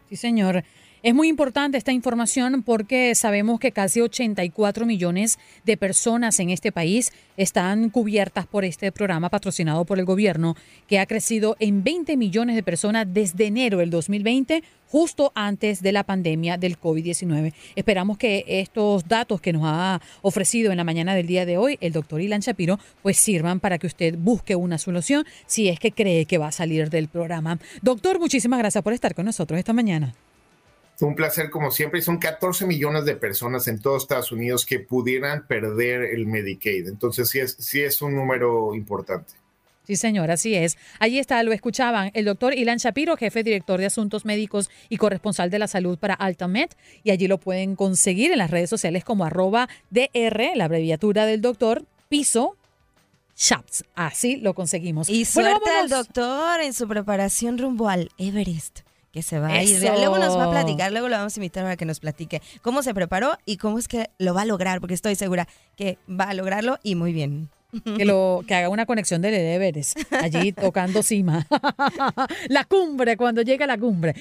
Sí, señor. Es muy importante esta información porque sabemos que casi 84 millones de personas en este país están cubiertas por este programa patrocinado por el gobierno, que ha crecido en 20 millones de personas desde enero del 2020, justo antes de la pandemia del COVID-19. Esperamos que estos datos que nos ha ofrecido en la mañana del día de hoy el doctor Ilan Shapiro, pues sirvan para que usted busque una solución si es que cree que va a salir del programa. Doctor, muchísimas gracias por estar con nosotros esta mañana. Fue un placer como siempre. Son 14 millones de personas en todos Estados Unidos que pudieran perder el Medicaid. Entonces sí es, sí es un número importante. Sí, señor, así es. Allí está, lo escuchaban, el doctor Ilan Shapiro, jefe director de Asuntos Médicos y corresponsal de la salud para Altamed. Y allí lo pueden conseguir en las redes sociales como arroba DR, la abreviatura del doctor, piso Shaps. Así lo conseguimos. Y suerte al doctor en su preparación rumbo al Everest que se va a ir. Luego nos va a platicar, luego lo vamos a invitar para que nos platique cómo se preparó y cómo es que lo va a lograr, porque estoy segura que va a lograrlo y muy bien. Que, lo, que haga una conexión de deberes allí tocando cima. la cumbre, cuando llegue a la cumbre.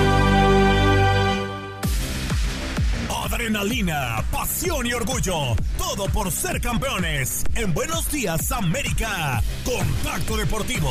Adrenalina, pasión y orgullo. Todo por ser campeones. En Buenos Días América. Contacto Deportivo.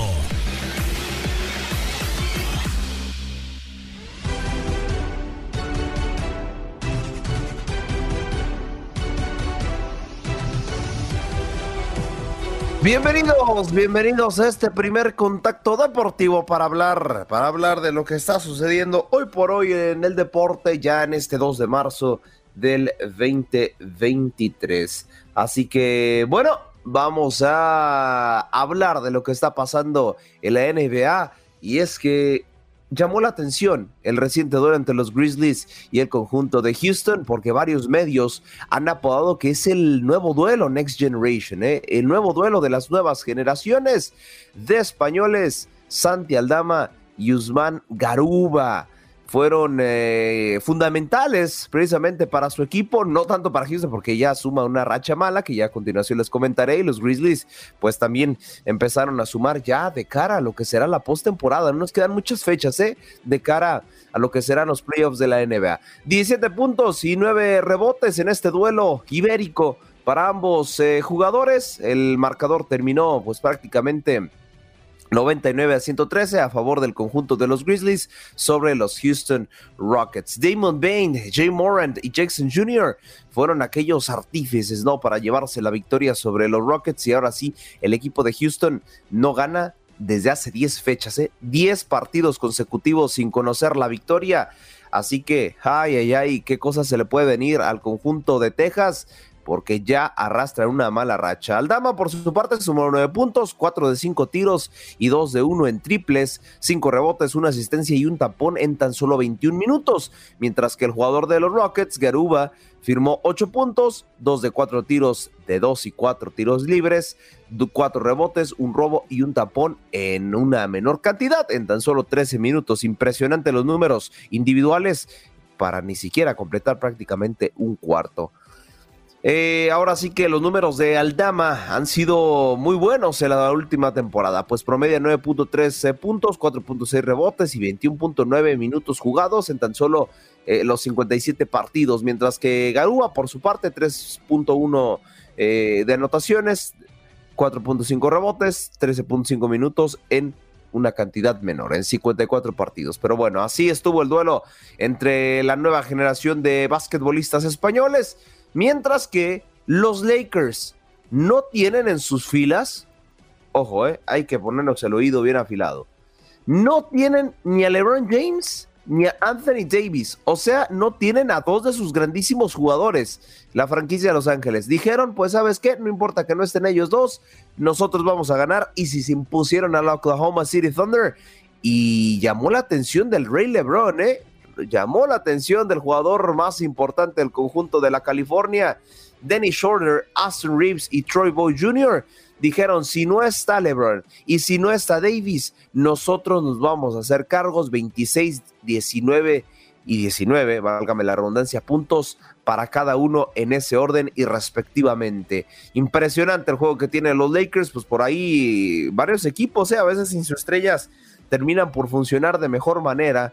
Bienvenidos, bienvenidos a este primer contacto deportivo para hablar, para hablar de lo que está sucediendo hoy por hoy en el deporte, ya en este 2 de marzo del 2023. Así que, bueno, vamos a hablar de lo que está pasando en la NBA y es que llamó la atención el reciente duelo entre los Grizzlies y el conjunto de Houston, porque varios medios han apodado que es el nuevo duelo Next Generation, ¿eh? el nuevo duelo de las nuevas generaciones de españoles, Santi Aldama y Usman Garuba fueron eh, fundamentales precisamente para su equipo, no tanto para Houston porque ya suma una racha mala que ya a continuación les comentaré y los Grizzlies pues también empezaron a sumar ya de cara a lo que será la postemporada, no nos quedan muchas fechas ¿eh? de cara a lo que serán los playoffs de la NBA. 17 puntos y 9 rebotes en este duelo ibérico para ambos eh, jugadores, el marcador terminó pues prácticamente 99 a 113 a favor del conjunto de los Grizzlies sobre los Houston Rockets. Damon Bain, Jay Morant y Jackson Jr. fueron aquellos artífices, ¿no? Para llevarse la victoria sobre los Rockets y ahora sí, el equipo de Houston no gana desde hace 10 fechas, ¿eh? 10 partidos consecutivos sin conocer la victoria. Así que, ay, ay, ay, qué cosa se le puede venir al conjunto de Texas porque ya arrastra una mala racha. Aldama, por su parte, sumó nueve puntos, cuatro de cinco tiros y dos de uno en triples, cinco rebotes, una asistencia y un tapón en tan solo 21 minutos, mientras que el jugador de los Rockets, Garuba, firmó ocho puntos, dos de cuatro tiros de dos y cuatro tiros libres, cuatro rebotes, un robo y un tapón en una menor cantidad, en tan solo 13 minutos. Impresionante los números individuales para ni siquiera completar prácticamente un cuarto. Eh, ahora sí que los números de Aldama han sido muy buenos en la última temporada, pues promedia 9.3 puntos, 4.6 rebotes y 21.9 minutos jugados en tan solo eh, los 57 partidos, mientras que Garúa por su parte 3.1 eh, de anotaciones, 4.5 rebotes, 13.5 minutos en una cantidad menor, en 54 partidos. Pero bueno, así estuvo el duelo entre la nueva generación de basquetbolistas españoles, mientras que los Lakers no tienen en sus filas, ojo, eh, hay que ponernos el oído bien afilado, no tienen ni a LeBron James ni a Anthony Davis. O sea, no tienen a dos de sus grandísimos jugadores, la franquicia de Los Ángeles. Dijeron, pues sabes qué, no importa que no estén ellos dos, nosotros vamos a ganar. Y si se impusieron a la Oklahoma City Thunder, y llamó la atención del Rey LeBron, ¿eh? Llamó la atención del jugador más importante del conjunto de la California, Dennis Shorter, Austin Reeves y Troy Boy Jr dijeron, si no está LeBron y si no está Davis, nosotros nos vamos a hacer cargos 26, 19 y 19, válgame la redundancia, puntos para cada uno en ese orden y respectivamente. Impresionante el juego que tienen los Lakers, pues por ahí varios equipos, ¿eh? a veces sin sus estrellas terminan por funcionar de mejor manera.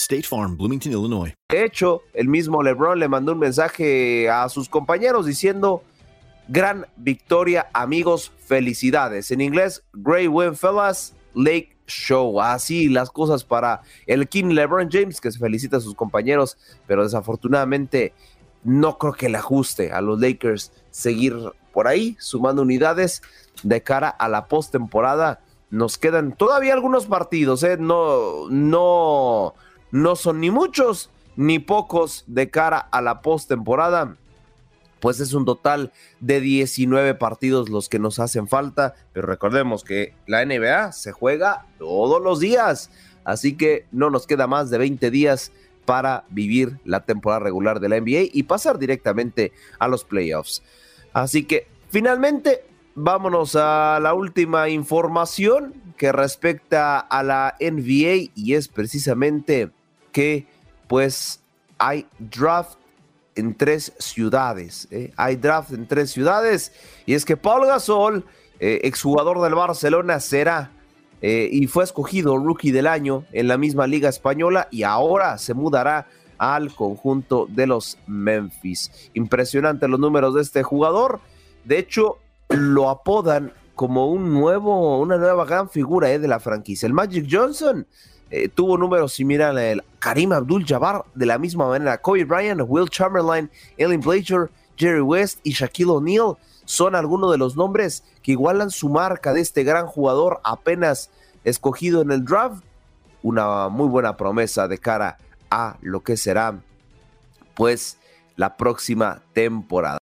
State Farm, Bloomington, Illinois. De hecho, el mismo LeBron le mandó un mensaje a sus compañeros diciendo, gran victoria amigos, felicidades. En inglés, great win fellas, Lake Show. Así las cosas para el King LeBron James, que se felicita a sus compañeros, pero desafortunadamente no creo que le ajuste a los Lakers seguir por ahí sumando unidades de cara a la postemporada. Nos quedan todavía algunos partidos, ¿eh? no, no, no son ni muchos ni pocos de cara a la postemporada. Pues es un total de 19 partidos los que nos hacen falta, pero recordemos que la NBA se juega todos los días, así que no nos queda más de 20 días para vivir la temporada regular de la NBA y pasar directamente a los playoffs. Así que finalmente vámonos a la última información que respecta a la NBA y es precisamente que pues hay draft en tres ciudades. ¿eh? Hay draft en tres ciudades y es que Paul Gasol, eh, exjugador del Barcelona, será eh, y fue escogido rookie del año en la misma liga española y ahora se mudará al conjunto de los Memphis. Impresionante los números de este jugador. De hecho, lo apodan como un nuevo, una nueva gran figura de la franquicia. El Magic Johnson eh, tuvo números similares al Karim Abdul-Jabbar de la misma manera. Kobe Bryant, Will Chamberlain, Ellen Blazer, Jerry West y Shaquille O'Neal son algunos de los nombres que igualan su marca de este gran jugador apenas escogido en el draft. Una muy buena promesa de cara a lo que será pues la próxima temporada.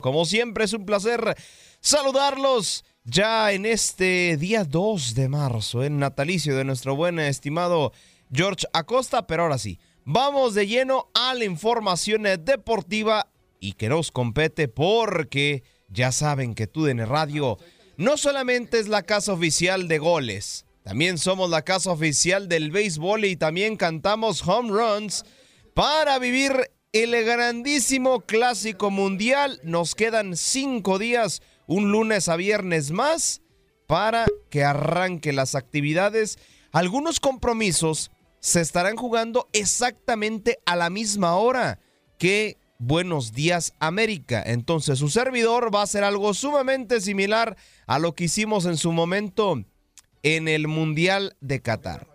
Como siempre es un placer saludarlos ya en este día 2 de marzo, en natalicio de nuestro buen estimado George Acosta, pero ahora sí, vamos de lleno a la información deportiva y que nos compete porque ya saben que TUDN Radio no solamente es la casa oficial de goles, también somos la casa oficial del béisbol y también cantamos home runs para vivir el grandísimo clásico mundial. Nos quedan cinco días, un lunes a viernes más, para que arranque las actividades. Algunos compromisos se estarán jugando exactamente a la misma hora que Buenos Días América. Entonces su servidor va a hacer algo sumamente similar a lo que hicimos en su momento en el Mundial de Qatar.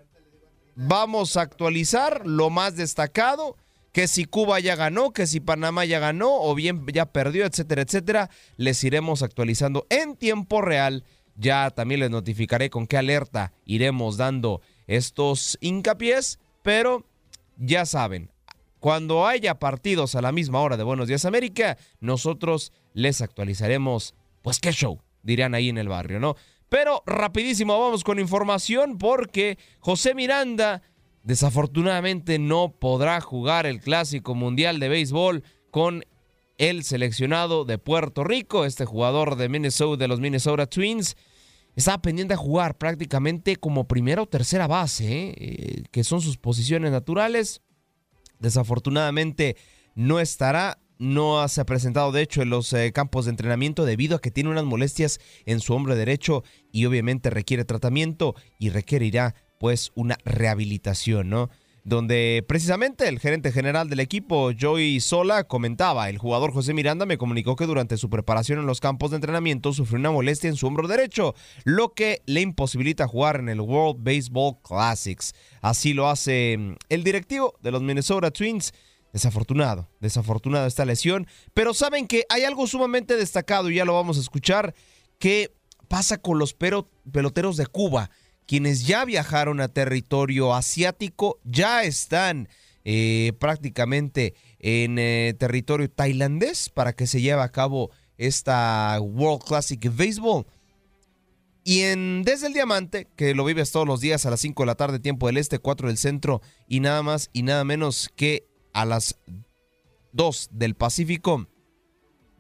Vamos a actualizar lo más destacado, que si Cuba ya ganó, que si Panamá ya ganó o bien ya perdió, etcétera, etcétera. Les iremos actualizando en tiempo real. Ya también les notificaré con qué alerta iremos dando estos hincapiés, pero ya saben, cuando haya partidos a la misma hora de Buenos Días América, nosotros les actualizaremos, pues qué show, dirían ahí en el barrio, ¿no? Pero rapidísimo vamos con información porque José Miranda desafortunadamente no podrá jugar el Clásico Mundial de Béisbol con el seleccionado de Puerto Rico, este jugador de Minnesota de los Minnesota Twins. estaba pendiente a jugar prácticamente como primera o tercera base, ¿eh? Eh, que son sus posiciones naturales. Desafortunadamente no estará, no se ha presentado de hecho en los eh, campos de entrenamiento debido a que tiene unas molestias en su hombro derecho y obviamente requiere tratamiento y requerirá pues una rehabilitación, ¿no? donde precisamente el gerente general del equipo, Joey Sola, comentaba, el jugador José Miranda me comunicó que durante su preparación en los campos de entrenamiento sufrió una molestia en su hombro derecho, lo que le imposibilita jugar en el World Baseball Classics. Así lo hace mm, el directivo de los Minnesota Twins. Desafortunado, desafortunado esta lesión, pero saben que hay algo sumamente destacado y ya lo vamos a escuchar, que pasa con los peloteros de Cuba quienes ya viajaron a territorio asiático ya están eh, prácticamente en eh, territorio tailandés para que se lleve a cabo esta World Classic Baseball. Y en Desde el Diamante, que lo vives todos los días a las 5 de la tarde, tiempo del este, 4 del centro, y nada más y nada menos que a las 2 del Pacífico,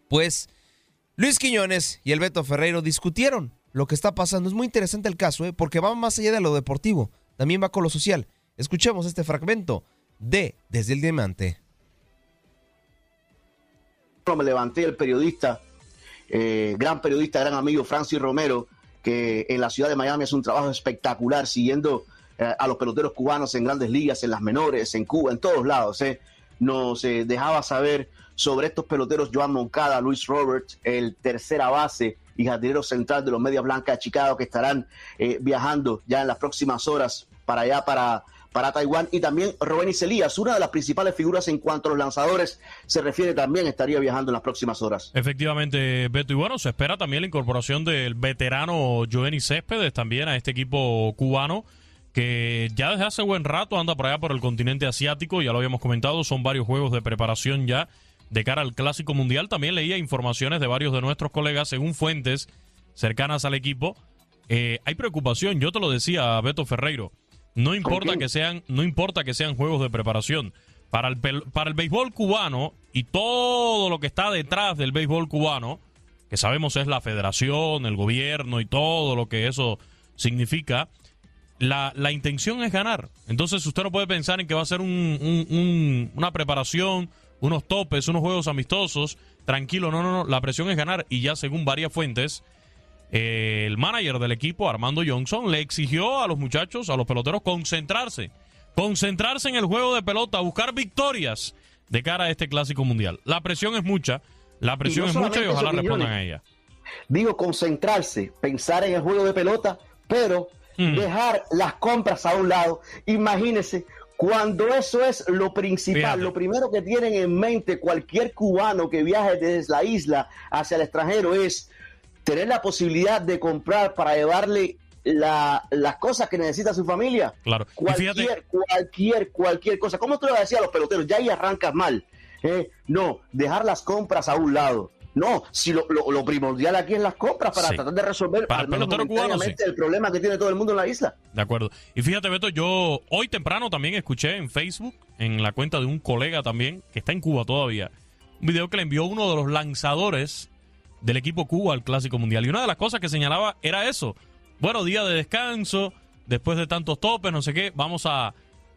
pues Luis Quiñones y el Beto Ferreiro discutieron lo que está pasando. Es muy interesante el caso, ¿eh? porque va más allá de lo deportivo, también va con lo social. Escuchemos este fragmento de Desde el Diamante. Me levanté el periodista, eh, gran periodista, gran amigo Francis Romero, que en la ciudad de Miami hace un trabajo espectacular siguiendo eh, a los peloteros cubanos en grandes ligas, en las menores, en Cuba, en todos lados. Nos dejaba saber sobre estos peloteros Joan Moncada, Luis Roberts, el tercera base, y jardinero central de los Medias Blancas de Chicago que estarán eh, viajando ya en las próximas horas para allá, para, para Taiwán. Y también Rubén Celías, una de las principales figuras en cuanto a los lanzadores se refiere, también estaría viajando en las próximas horas. Efectivamente, Beto. Y bueno, se espera también la incorporación del veterano Joenny Céspedes también a este equipo cubano que ya desde hace buen rato anda por allá por el continente asiático, ya lo habíamos comentado, son varios juegos de preparación ya de cara al Clásico Mundial. También leía informaciones de varios de nuestros colegas, según fuentes cercanas al equipo. Eh, hay preocupación, yo te lo decía, Beto Ferreiro. No importa que sean, no importa que sean juegos de preparación. Para el, para el béisbol cubano y todo lo que está detrás del béisbol cubano, que sabemos es la federación, el gobierno y todo lo que eso significa, la, la intención es ganar. Entonces usted no puede pensar en que va a ser un, una preparación, unos topes, unos juegos amistosos. Tranquilo, no, no, no. La presión es ganar. Y ya según varias fuentes, eh, el manager del equipo, Armando Johnson, le exigió a los muchachos, a los peloteros, concentrarse. Concentrarse en el juego de pelota, buscar victorias de cara a este clásico mundial. La presión es mucha. La presión es mucha y ojalá respondan a ella. Digo, concentrarse, pensar en el juego de pelota, pero mm. dejar las compras a un lado. Imagínese cuando eso es lo principal, lo primero que tienen en mente cualquier cubano que viaje desde la isla hacia el extranjero es tener la posibilidad de comprar para llevarle las cosas que necesita su familia. Claro. Cualquier, cualquier, cualquier cosa. ¿Cómo tú le decías a los peloteros? Ya ahí arrancas mal. ¿eh? no, dejar las compras a un lado. No, si lo, lo, primordial aquí es las compras para tratar de resolver al menos el problema que tiene todo el mundo en la isla. De acuerdo. Y fíjate, Beto, yo hoy temprano también escuché en Facebook, en la cuenta de un colega también, que está en Cuba todavía, un video que le envió uno de los lanzadores del equipo Cuba al Clásico Mundial. Y una de las cosas que señalaba era eso. Bueno, día de descanso, después de tantos topes, no sé qué, vamos a,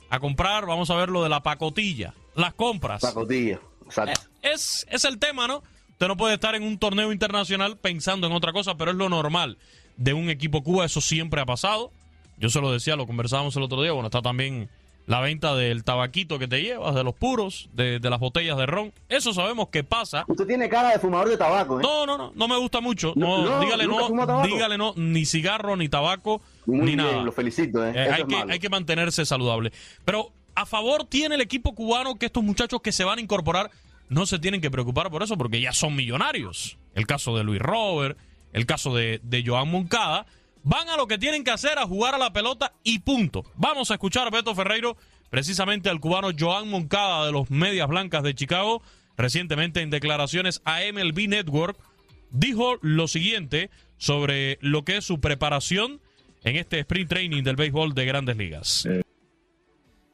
a comprar, vamos a ver lo de la pacotilla, las compras. Pacotilla, exacto. Eh, es, es el tema, ¿no? Usted no puede estar en un torneo internacional pensando en otra cosa, pero es lo normal de un equipo Cuba. Eso siempre ha pasado. Yo se lo decía, lo conversábamos el otro día. Bueno, está también la venta del tabaquito que te llevas, de los puros, de, las botellas de ron. Eso sabemos que pasa. Usted tiene cara de fumador de tabaco, ¿eh? No, no, no, no me gusta mucho. No, dígale no, dígale no, ni cigarro, ni tabaco, ni nada. Lo felicito, ¿eh? eh hay, que, hay que mantenerse saludable. Pero a favor tiene el equipo cubano que estos muchachos que se van a incorporar no se tienen que preocupar por eso porque ya son millonarios. El caso de Luis Robert, el caso de, de Joan Moncada. Van a lo que tienen que hacer, a jugar a la pelota y punto. Vamos a escuchar a Beto Ferreiro, precisamente al cubano Joan Moncada de los Medias Blancas de Chicago, recientemente en declaraciones a MLB Network, dijo lo siguiente sobre lo que es su preparación en este sprint training del béisbol de grandes ligas.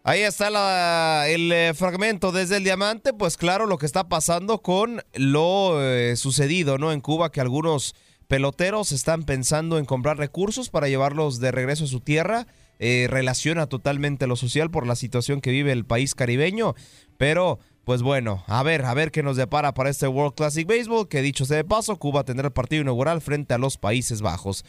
Ahí está el eh, fragmento desde el diamante, pues claro, lo que está pasando con lo eh, sucedido, ¿no? En Cuba, que algunos peloteros están pensando en comprar recursos para llevarlos de regreso a su tierra. Eh, relaciona totalmente lo social por la situación que vive el país caribeño, pero pues bueno, a ver, a ver qué nos depara para este World Classic Baseball, que dicho sea de paso, Cuba tendrá el partido inaugural frente a los Países Bajos.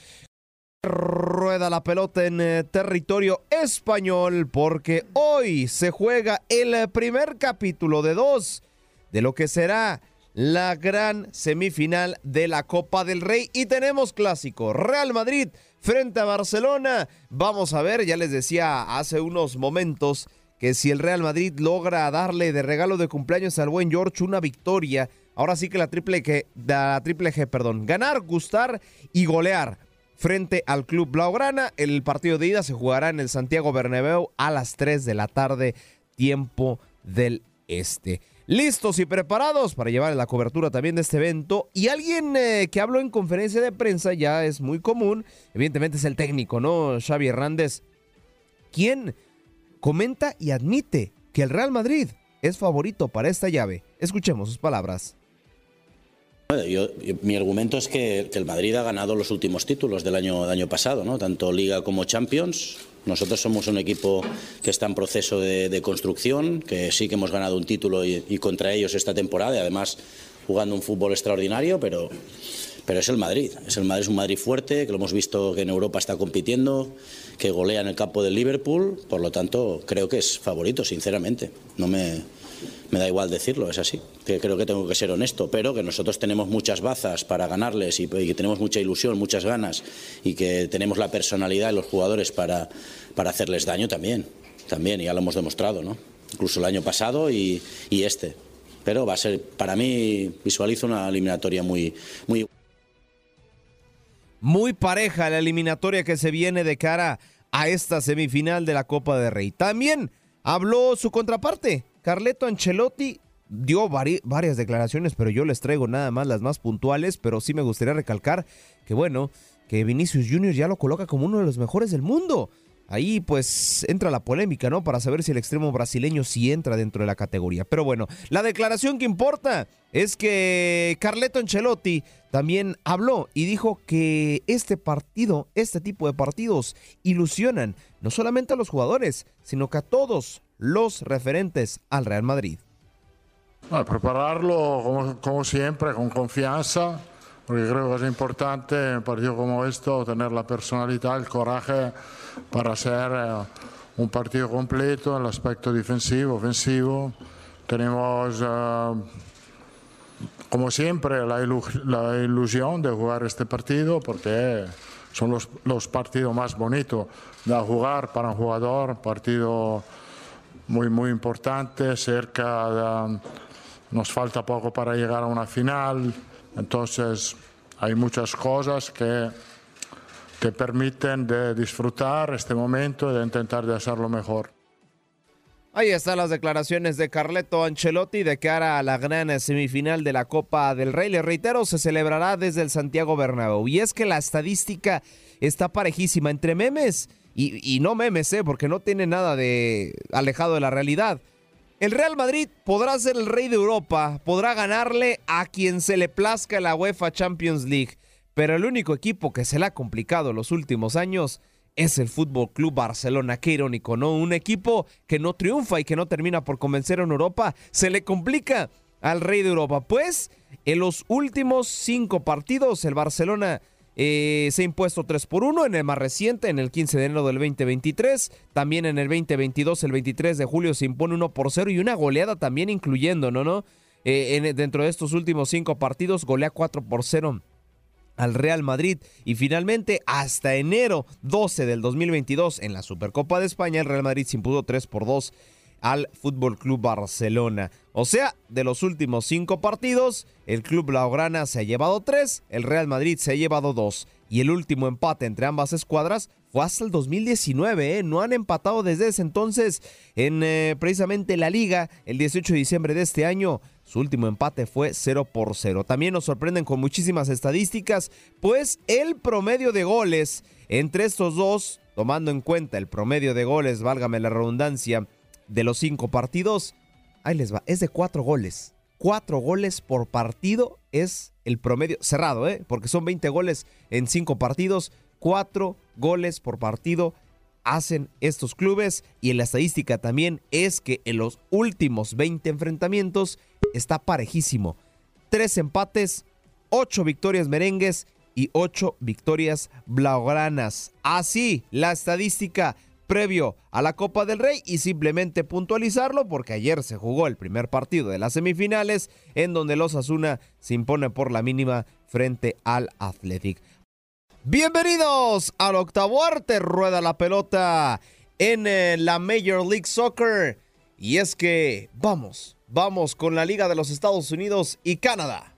Rueda la pelota en eh, territorio español porque hoy se juega el primer capítulo de dos de lo que será la gran semifinal de la Copa del Rey y tenemos clásico Real Madrid frente a Barcelona. Vamos a ver, ya les decía hace unos momentos que si el Real Madrid logra darle de regalo de cumpleaños al buen George una victoria, ahora sí que la triple G, la triple G, perdón, ganar, gustar y golear frente al Club Blaugrana. El partido de ida se jugará en el Santiago Bernabéu a las 3 de la tarde, tiempo del este. Listos y preparados para llevar la cobertura también de este evento. Y alguien eh, que habló en conferencia de prensa ya es muy común, evidentemente es el técnico, ¿no? Xavi Hernández, quien comenta y admite que el Real Madrid es favorito para esta llave. Escuchemos sus palabras. Yo, mi argumento es que, el Madrid ha ganado los últimos títulos del año, pasado, ¿no? tanto Liga como Champions. Nosotros somos un equipo que está en proceso de, construcción, que sí que hemos ganado un título y, y, contra ellos esta temporada, y además jugando un fútbol extraordinario, pero, pero es el Madrid. Es el Madrid, es un Madrid fuerte, que lo hemos visto que en Europa está compitiendo, que golea en el campo del Liverpool, por lo tanto creo que es favorito, sinceramente. No me, me da igual decirlo, es así. Que creo que tengo que ser honesto, pero que nosotros tenemos muchas bazas para ganarles y, que tenemos mucha ilusión, muchas ganas y que tenemos la personalidad de los jugadores para, para hacerles daño también. También, ya lo hemos demostrado, ¿no? Incluso el año pasado y, y este. Pero va a ser, para mí, visualizo una eliminatoria muy, muy. Muy pareja la eliminatoria que se viene de cara a esta semifinal de la Copa de Rey. También habló su contraparte, Carleto Ancelotti dio varias declaraciones, pero yo les traigo nada más las más puntuales, pero sí me gustaría recalcar que bueno, que Vinicius Junior ya lo coloca como uno de los mejores del mundo. Ahí pues entra la polémica, ¿no? Para saber si el extremo brasileño sí entra dentro de la categoría. Pero bueno, la declaración que importa es que Carleto Ancelotti también habló y dijo que este partido, este tipo de partidos, ilusionan no solamente a los jugadores, sino que a todos los referentes al Real Madrid. prepararlo como, siempre, con confianza, porque creo que es importante en un partido como esto tener la personalidad, el coraje para hacer eh, un partido completo en el aspecto defensivo, ofensivo. Tenemos, eh, como siempre, la, ilusión de jugar este partido porque son los, los partidos más bonitos de jugar para un jugador, partido muy, muy importante, cerca de, nos falta poco para llegar a una final, entonces hay muchas cosas que te permiten de disfrutar este momento y de intentar de hacerlo mejor. Ahí están las declaraciones de Carleto Ancelotti de cara a la gran semifinal de la Copa del Rey. Le reitero, se celebrará desde el Santiago Bernabéu. Y es que la estadística está parejísima entre memes y, no memes, ¿eh? porque no tiene nada de alejado de la realidad. El Real Madrid podrá ser el rey de Europa, podrá ganarle a quien se le plazca la UEFA Champions League, pero el único equipo que se le ha complicado los últimos años es el Fútbol Club Barcelona. Qué irónico, ¿no? Un equipo que no triunfa y que no termina por convencer en Europa, se le complica al rey de Europa. Pues en los últimos cinco partidos, el Barcelona eh, se ha impuesto 3 por 1 en el más reciente, en el 15 de enero del 2023. También en el 2022, el 23 de julio, se impone 1 por 0 y una goleada también incluyendo, ¿no? no? Eh, dentro de estos últimos cinco partidos, golea 4 por 0 al Real Madrid y finalmente hasta enero 12 del 2022 en la Supercopa de España el Real Madrid se impuso 3 por 2 al Fútbol Club Barcelona. O sea, de los últimos cinco partidos, el Club Blaugrana se ha llevado tres, el Real Madrid se ha llevado dos. Y el último empate entre ambas escuadras fue hasta el 2019, ¿eh? no han empatado desde ese entonces en eh, precisamente la liga el 18 de diciembre de este año. Su último empate fue 0 por 0. También nos sorprenden con muchísimas estadísticas, pues el promedio de goles entre estos dos, tomando en cuenta el promedio de goles, válgame la redundancia, de los cinco partidos, ahí les va, es de cuatro goles. cuatro goles por partido es el promedio cerrado, ¿eh? porque son 20 goles en cinco partidos, cuatro goles por partido hacen estos clubes y en la estadística también es que en los últimos 20 enfrentamientos está parejísimo. Tres empates, ocho victorias merengues y ocho victorias blaugranas. Así la estadística previo a la Copa del Rey y simplemente puntualizarlo porque ayer se jugó el primer partido de las semifinales en donde los Asuna se impone por la mínima frente al Athletic. Bienvenidos al octavo arte, rueda la pelota en eh, la Major League Soccer. Y es que vamos, vamos con la Liga de los Estados Unidos y Canadá.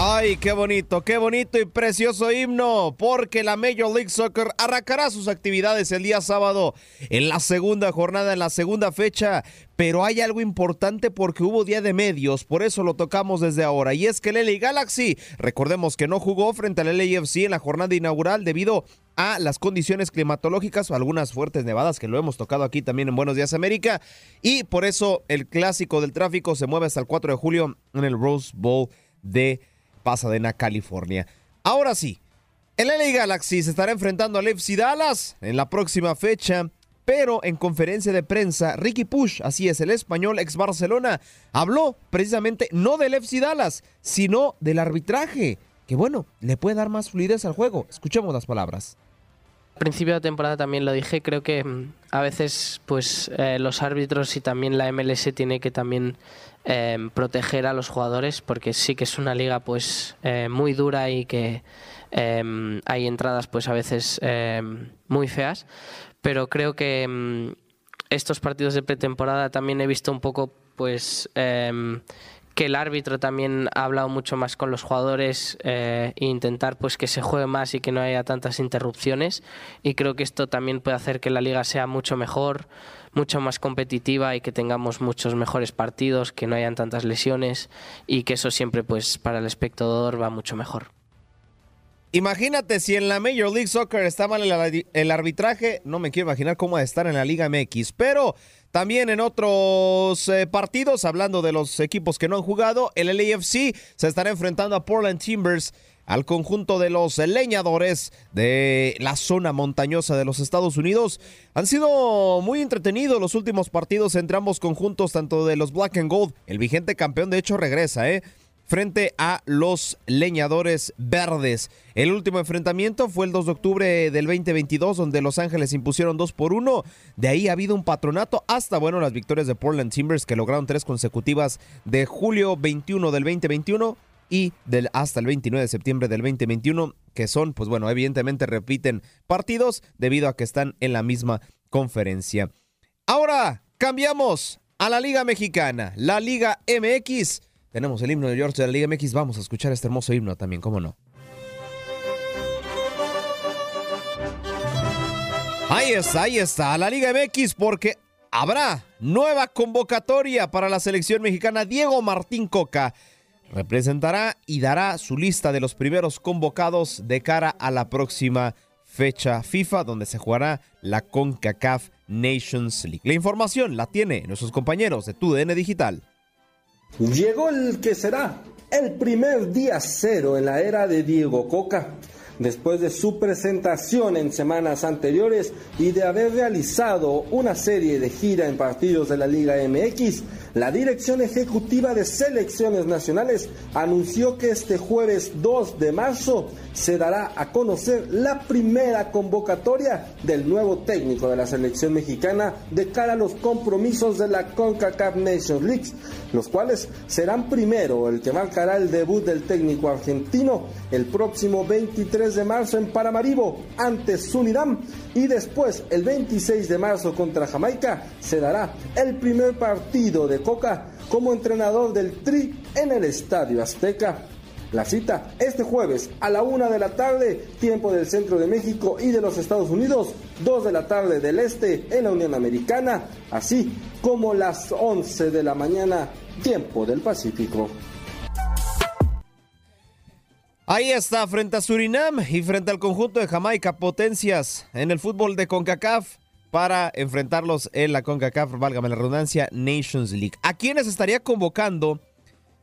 Ay, qué bonito, qué bonito y precioso himno, porque la Major League Soccer arrancará sus actividades el día sábado en la segunda jornada, en la segunda fecha. Pero hay algo importante porque hubo día de medios, por eso lo tocamos desde ahora. Y es que el LA Galaxy, recordemos que no jugó frente al LAFC en la jornada inaugural debido a las condiciones climatológicas o algunas fuertes nevadas que lo hemos tocado aquí también en Buenos Días América. Y por eso el clásico del tráfico se mueve hasta el 4 de julio en el Rose Bowl de Pasadena, California. Ahora sí, el LA Galaxy se estará enfrentando al FC Dallas en la próxima fecha, pero en conferencia de prensa, Ricky Push, así es, el español ex Barcelona, habló precisamente no del FC Dallas, sino del arbitraje, que bueno, le puede dar más fluidez al juego. Escuchemos las palabras principio de temporada también lo dije, creo que mm, a veces pues eh, los árbitros y también la MLS tiene que también em, proteger a los jugadores porque sí que es una liga pues eh, muy dura y que em, hay entradas pues a veces em, muy feas, pero creo que estos partidos de pretemporada también he visto un poco pues que el árbitro también ha hablado mucho más con los jugadores eh, e intentar pues que se juegue más y que no haya tantas interrupciones. Y creo que esto también puede hacer que la liga sea mucho mejor, mucho más competitiva y que tengamos muchos mejores partidos, que no hayan tantas lesiones y que eso siempre pues para el espectador va mucho mejor. Imagínate si en la Major League Soccer está mal el, arbitraje, no me quiero imaginar cómo va a estar en la Liga MX, pero también en otros eh, partidos, hablando de los equipos que no han jugado, el LAFC se estará enfrentando a Portland Timbers al conjunto de los leñadores de la zona montañosa de los Estados Unidos. Han sido muy entretenidos los últimos partidos entre ambos conjuntos, tanto de los Black and Gold. El vigente campeón, de hecho, regresa, ¿eh? frente a los leñadores verdes. El último enfrentamiento fue el 2 de octubre del 2022, donde Los Ángeles impusieron 2 por 1. De ahí ha habido un patronato hasta, bueno, las victorias de Portland Timbers, que lograron tres consecutivas de julio 21 del 2021 y del, hasta el 29 de septiembre del 2021, que son, pues bueno, evidentemente repiten partidos debido a que están en la misma conferencia. Ahora cambiamos a la Liga Mexicana, la Liga MX tenemos el himno de George de la Liga MX. Vamos a escuchar este hermoso himno también, ¿cómo no? Ahí está, ahí está, la Liga MX porque habrá nueva convocatoria para la selección mexicana. Diego Martín Coca representará y dará su lista de los primeros convocados de cara a la próxima fecha FIFA donde se jugará la CONCACAF Nations League. La información la tiene nuestros compañeros de TUDN Digital. Llegó el que será el primer día cero en la era de Diego Coca. Después de su presentación en semanas anteriores y de haber realizado una serie de gira en partidos de la Liga MX, la Dirección Ejecutiva de Selecciones Nacionales anunció que este jueves 2 de marzo se dará a conocer la primera convocatoria del nuevo técnico de la selección mexicana de cara a los compromisos de la CONCACAF Nations League, los cuales serán primero el que marcará el debut del técnico argentino el próximo 23 de marzo en Paramaribo ante Surinam y después el 26 de marzo contra Jamaica se dará el primer partido de Coca como entrenador del Tri en el Estadio Azteca. La cita este jueves a la una de la tarde, tiempo del centro de México y de los Estados Unidos, dos de la tarde del este en la Unión Americana, así como las 11 de la mañana, tiempo del Pacífico. Ahí está, frente a Surinam y frente al conjunto de Jamaica, potencias en el fútbol de CONCACAF. Para enfrentarlos en la CONCACAF, válgame la redundancia, Nations League. ¿A quiénes estaría convocando?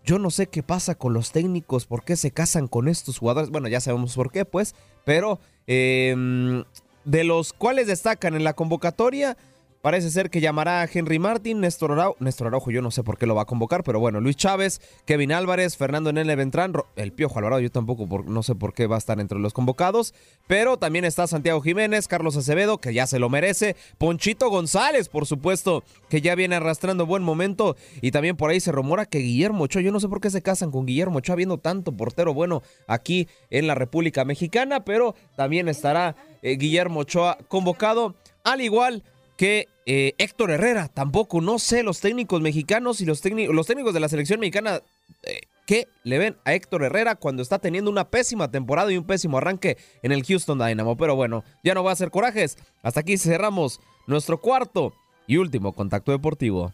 Yo no sé qué pasa con los técnicos, por qué se casan con estos jugadores. Bueno, ya sabemos por qué, pues, pero eh, de los cuales destacan en la convocatoria, Parece ser que llamará a Henry Martin, Néstor Araujo, Néstor Araujo, yo no sé por qué lo va a convocar, pero bueno, Luis Chávez, Kevin Álvarez, Fernando Nene Ventrán, el Piojo Alvarado, yo tampoco no sé por qué va a estar entre los convocados, pero también está Santiago Jiménez, Carlos Acevedo, que ya se lo merece, Ponchito González, por supuesto, que ya viene arrastrando buen momento, y también por ahí se rumora que Guillermo Ochoa, yo no sé por qué se casan con Guillermo Ochoa, habiendo tanto portero bueno aquí en la República Mexicana, pero también estará eh, Guillermo Ochoa convocado, al igual que eh, Héctor Herrera, tampoco, no sé, los técnicos mexicanos y los, los técnicos de la selección mexicana, eh, ¿qué le ven a Héctor Herrera cuando está teniendo una pésima temporada y un pésimo arranque en el Houston Dynamo? Pero bueno, ya no va a hacer corajes. Hasta aquí cerramos nuestro cuarto y último contacto deportivo.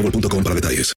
para detalles.